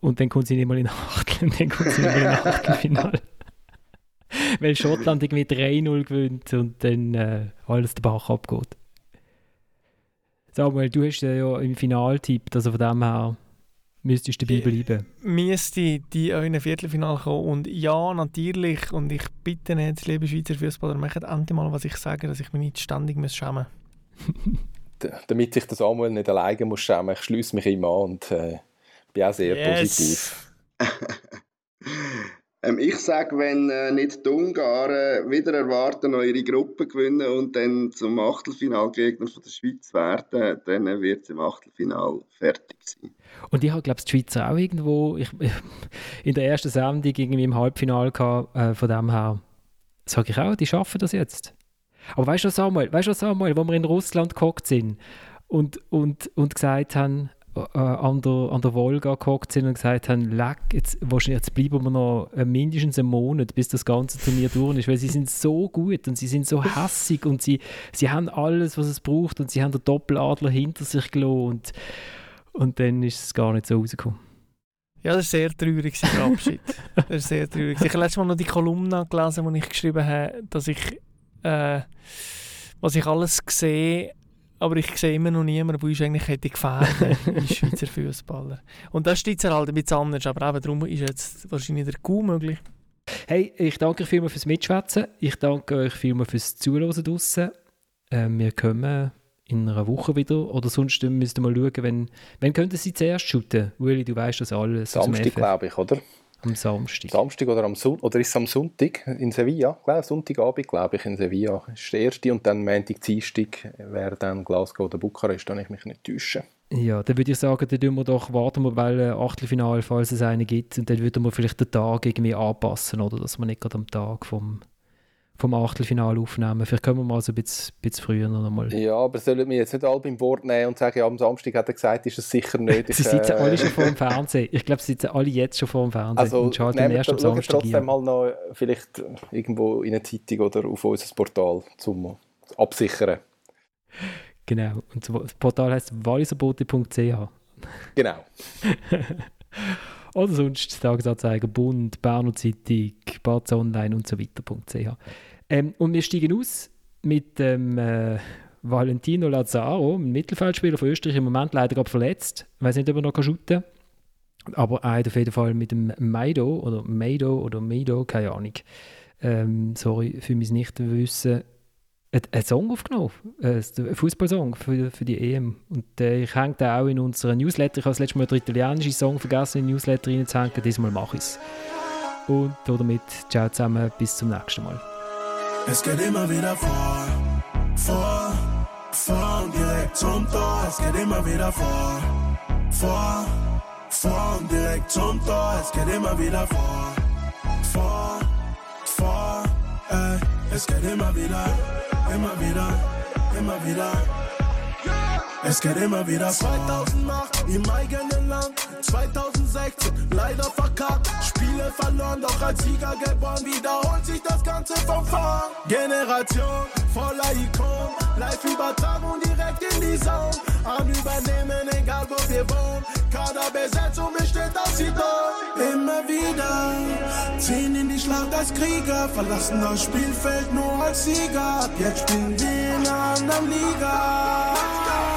Und dann kommt sie nicht mal in Achtel, und dann kommt sie nicht mal in Achtelfinale. Weil Schottland irgendwie 3-0 gewinnt und dann äh, alles der Bach abgeht. Samuel, du hast ja im Finaltipp, also von dem her müsstest du dabei bleiben. Müsste die auch in ein Viertelfinale kommen. Und ja, natürlich, und ich bitte jetzt, liebe Schweizer Fußballer, macht endlich mal, was ich sage, dass ich mich nicht ständig muss schämen muss. Damit ich das Samuel nicht alleine muss schämen, ich schließe mich immer an und äh, bin auch sehr yes. positiv. Ähm, ich sage, wenn äh, nicht die Ungarn wieder erwarten, noch ihre Gruppe gewinnen und dann zum Achtelfinalgegner von der Schweiz werden, dann wird es im Achtelfinal fertig sein. Und ich habe, glaube ich, die Schweiz auch irgendwo ich, in der ersten Sendung irgendwie im Halbfinale gehabt, äh, von dem her sage ich auch, die schaffen das jetzt. Aber weißt du, Samuel, weißt du, Samuel, wo wir in Russland gehockt sind und, und, und gesagt haben, äh, an, der, an der Wolga gehockt sind und gesagt haben, leck, jetzt, jetzt bleiben wir noch äh, mindestens einen Monat, bis das ganze Turnier durch ist, weil sie sind so gut und sie sind so hässig und sie, sie haben alles, was es braucht und sie haben den Doppeladler hinter sich gelassen und, und dann ist es gar nicht so rausgekommen. Ja, das war sehr traurig, der Abschied. das ist sehr traurig. Ich habe letztes Mal noch die Kolumne gelesen, die ich geschrieben habe, dass ich, äh, was ich alles sehe, aber ich sehe immer noch niemanden, der uns eigentlich hätte gefährden als Schweizer Fußballer. Und das ist halt ein bisschen anders, aber eben darum ist jetzt wahrscheinlich der Coup möglich. Hey, ich danke euch vielmals fürs Mitschwätzen. Ich danke euch vielmals fürs Zuhören draussen. Äh, wir kommen in einer Woche wieder. Oder sonst müsst ihr mal schauen, wenn, wenn könnten sie zuerst shooten? Willi, du weißt das alles. Samstag, glaube ich, oder? Am Samstag. Samstag oder am Sonntag, oder ist es am Sonntag in Sevilla? Glaube, Sonntagabend, glaube ich, in Sevilla. Ist der erste und dann Montag, Dienstag wäre dann Glasgow oder Bukarest, wenn ich mich nicht täusche. Ja, dann würde ich sagen, dann tun wir doch, warten wir weil Achtelfinale, falls es eine gibt, und dann würden wir vielleicht den Tag irgendwie anpassen, oder? Dass wir nicht gerade am Tag vom, vom Achtelfinale aufnehmen. Vielleicht können wir mal so ein bisschen, bisschen früher noch mal. Ja, aber sollen wir jetzt nicht alle beim Wort nehmen und sagen, ja, am Samstag hat er gesagt, ist es sicher nicht. sie sitzen äh, alle schon vor dem Fernsehen. Ich glaube, sie sitzen alle jetzt schon vor dem Fernsehen also, und schalten erst am Samstag trotzdem mal noch vielleicht irgendwo in einer Zeitung oder auf unser Portal zum absichern. Genau. Und das Portal heißt walliserbote.ch. Genau. Oder sonst Tagesanzeiger, Bund, Berner Zeitung, Barz Online und so weiter.ch. Ähm, und wir steigen aus mit dem äh, Valentino Lazzaro, ein Mittelfeldspieler von Österreich, im Moment leider gerade verletzt. Ich weiß nicht, ob er noch shooten kann. Aber er auf jeden Fall mit dem Maido oder Maido oder Maido, keine Ahnung. Ähm, sorry für mein Nichtwissen, einen Song aufgenommen, äh, einen Fußballsong für, für die EM. Und äh, ich hänge da auch in unseren Newsletter. Ich habe das letzte Mal den italienischen Song vergessen, in den Newsletter reinzuhängen. Diesmal mache ich es. Und damit ciao zusammen, bis zum nächsten Mal. Es geht immer wieder vor, vor, vor und direkt zum Tor. Es geht immer wieder vor, vor, vor und direkt zum Tor. Es geht immer wieder vor, vor, vor, ey. Es geht immer wieder immer wieder, immer wieder. Es geht immer wieder 2008 im eigenen Land, 2016 leider verkackt, Spiele verloren, doch als Sieger geboren, wiederholt sich das Ganze von vorn. Generation voller Ikon, live übertragen direkt in die Zone, am Übernehmen, egal wo wir wohnen, Kaderbesetzung besteht aus Idol. Immer wieder ziehen in die Schlacht als Krieger, verlassen das Spielfeld nur als Sieger, jetzt spielen wir in einer anderen Liga.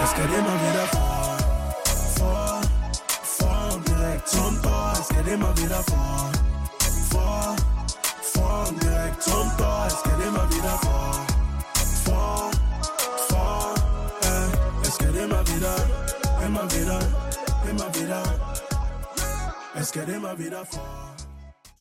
Es geht immer wieder vor, und direkt zum Tor. Es geht immer wieder vor, vor, vor und direkt zum Tor. Es geht immer wieder vor, vor, vor. Äh, es geht immer wieder, immer wieder, immer wieder. Es geht immer wieder vor.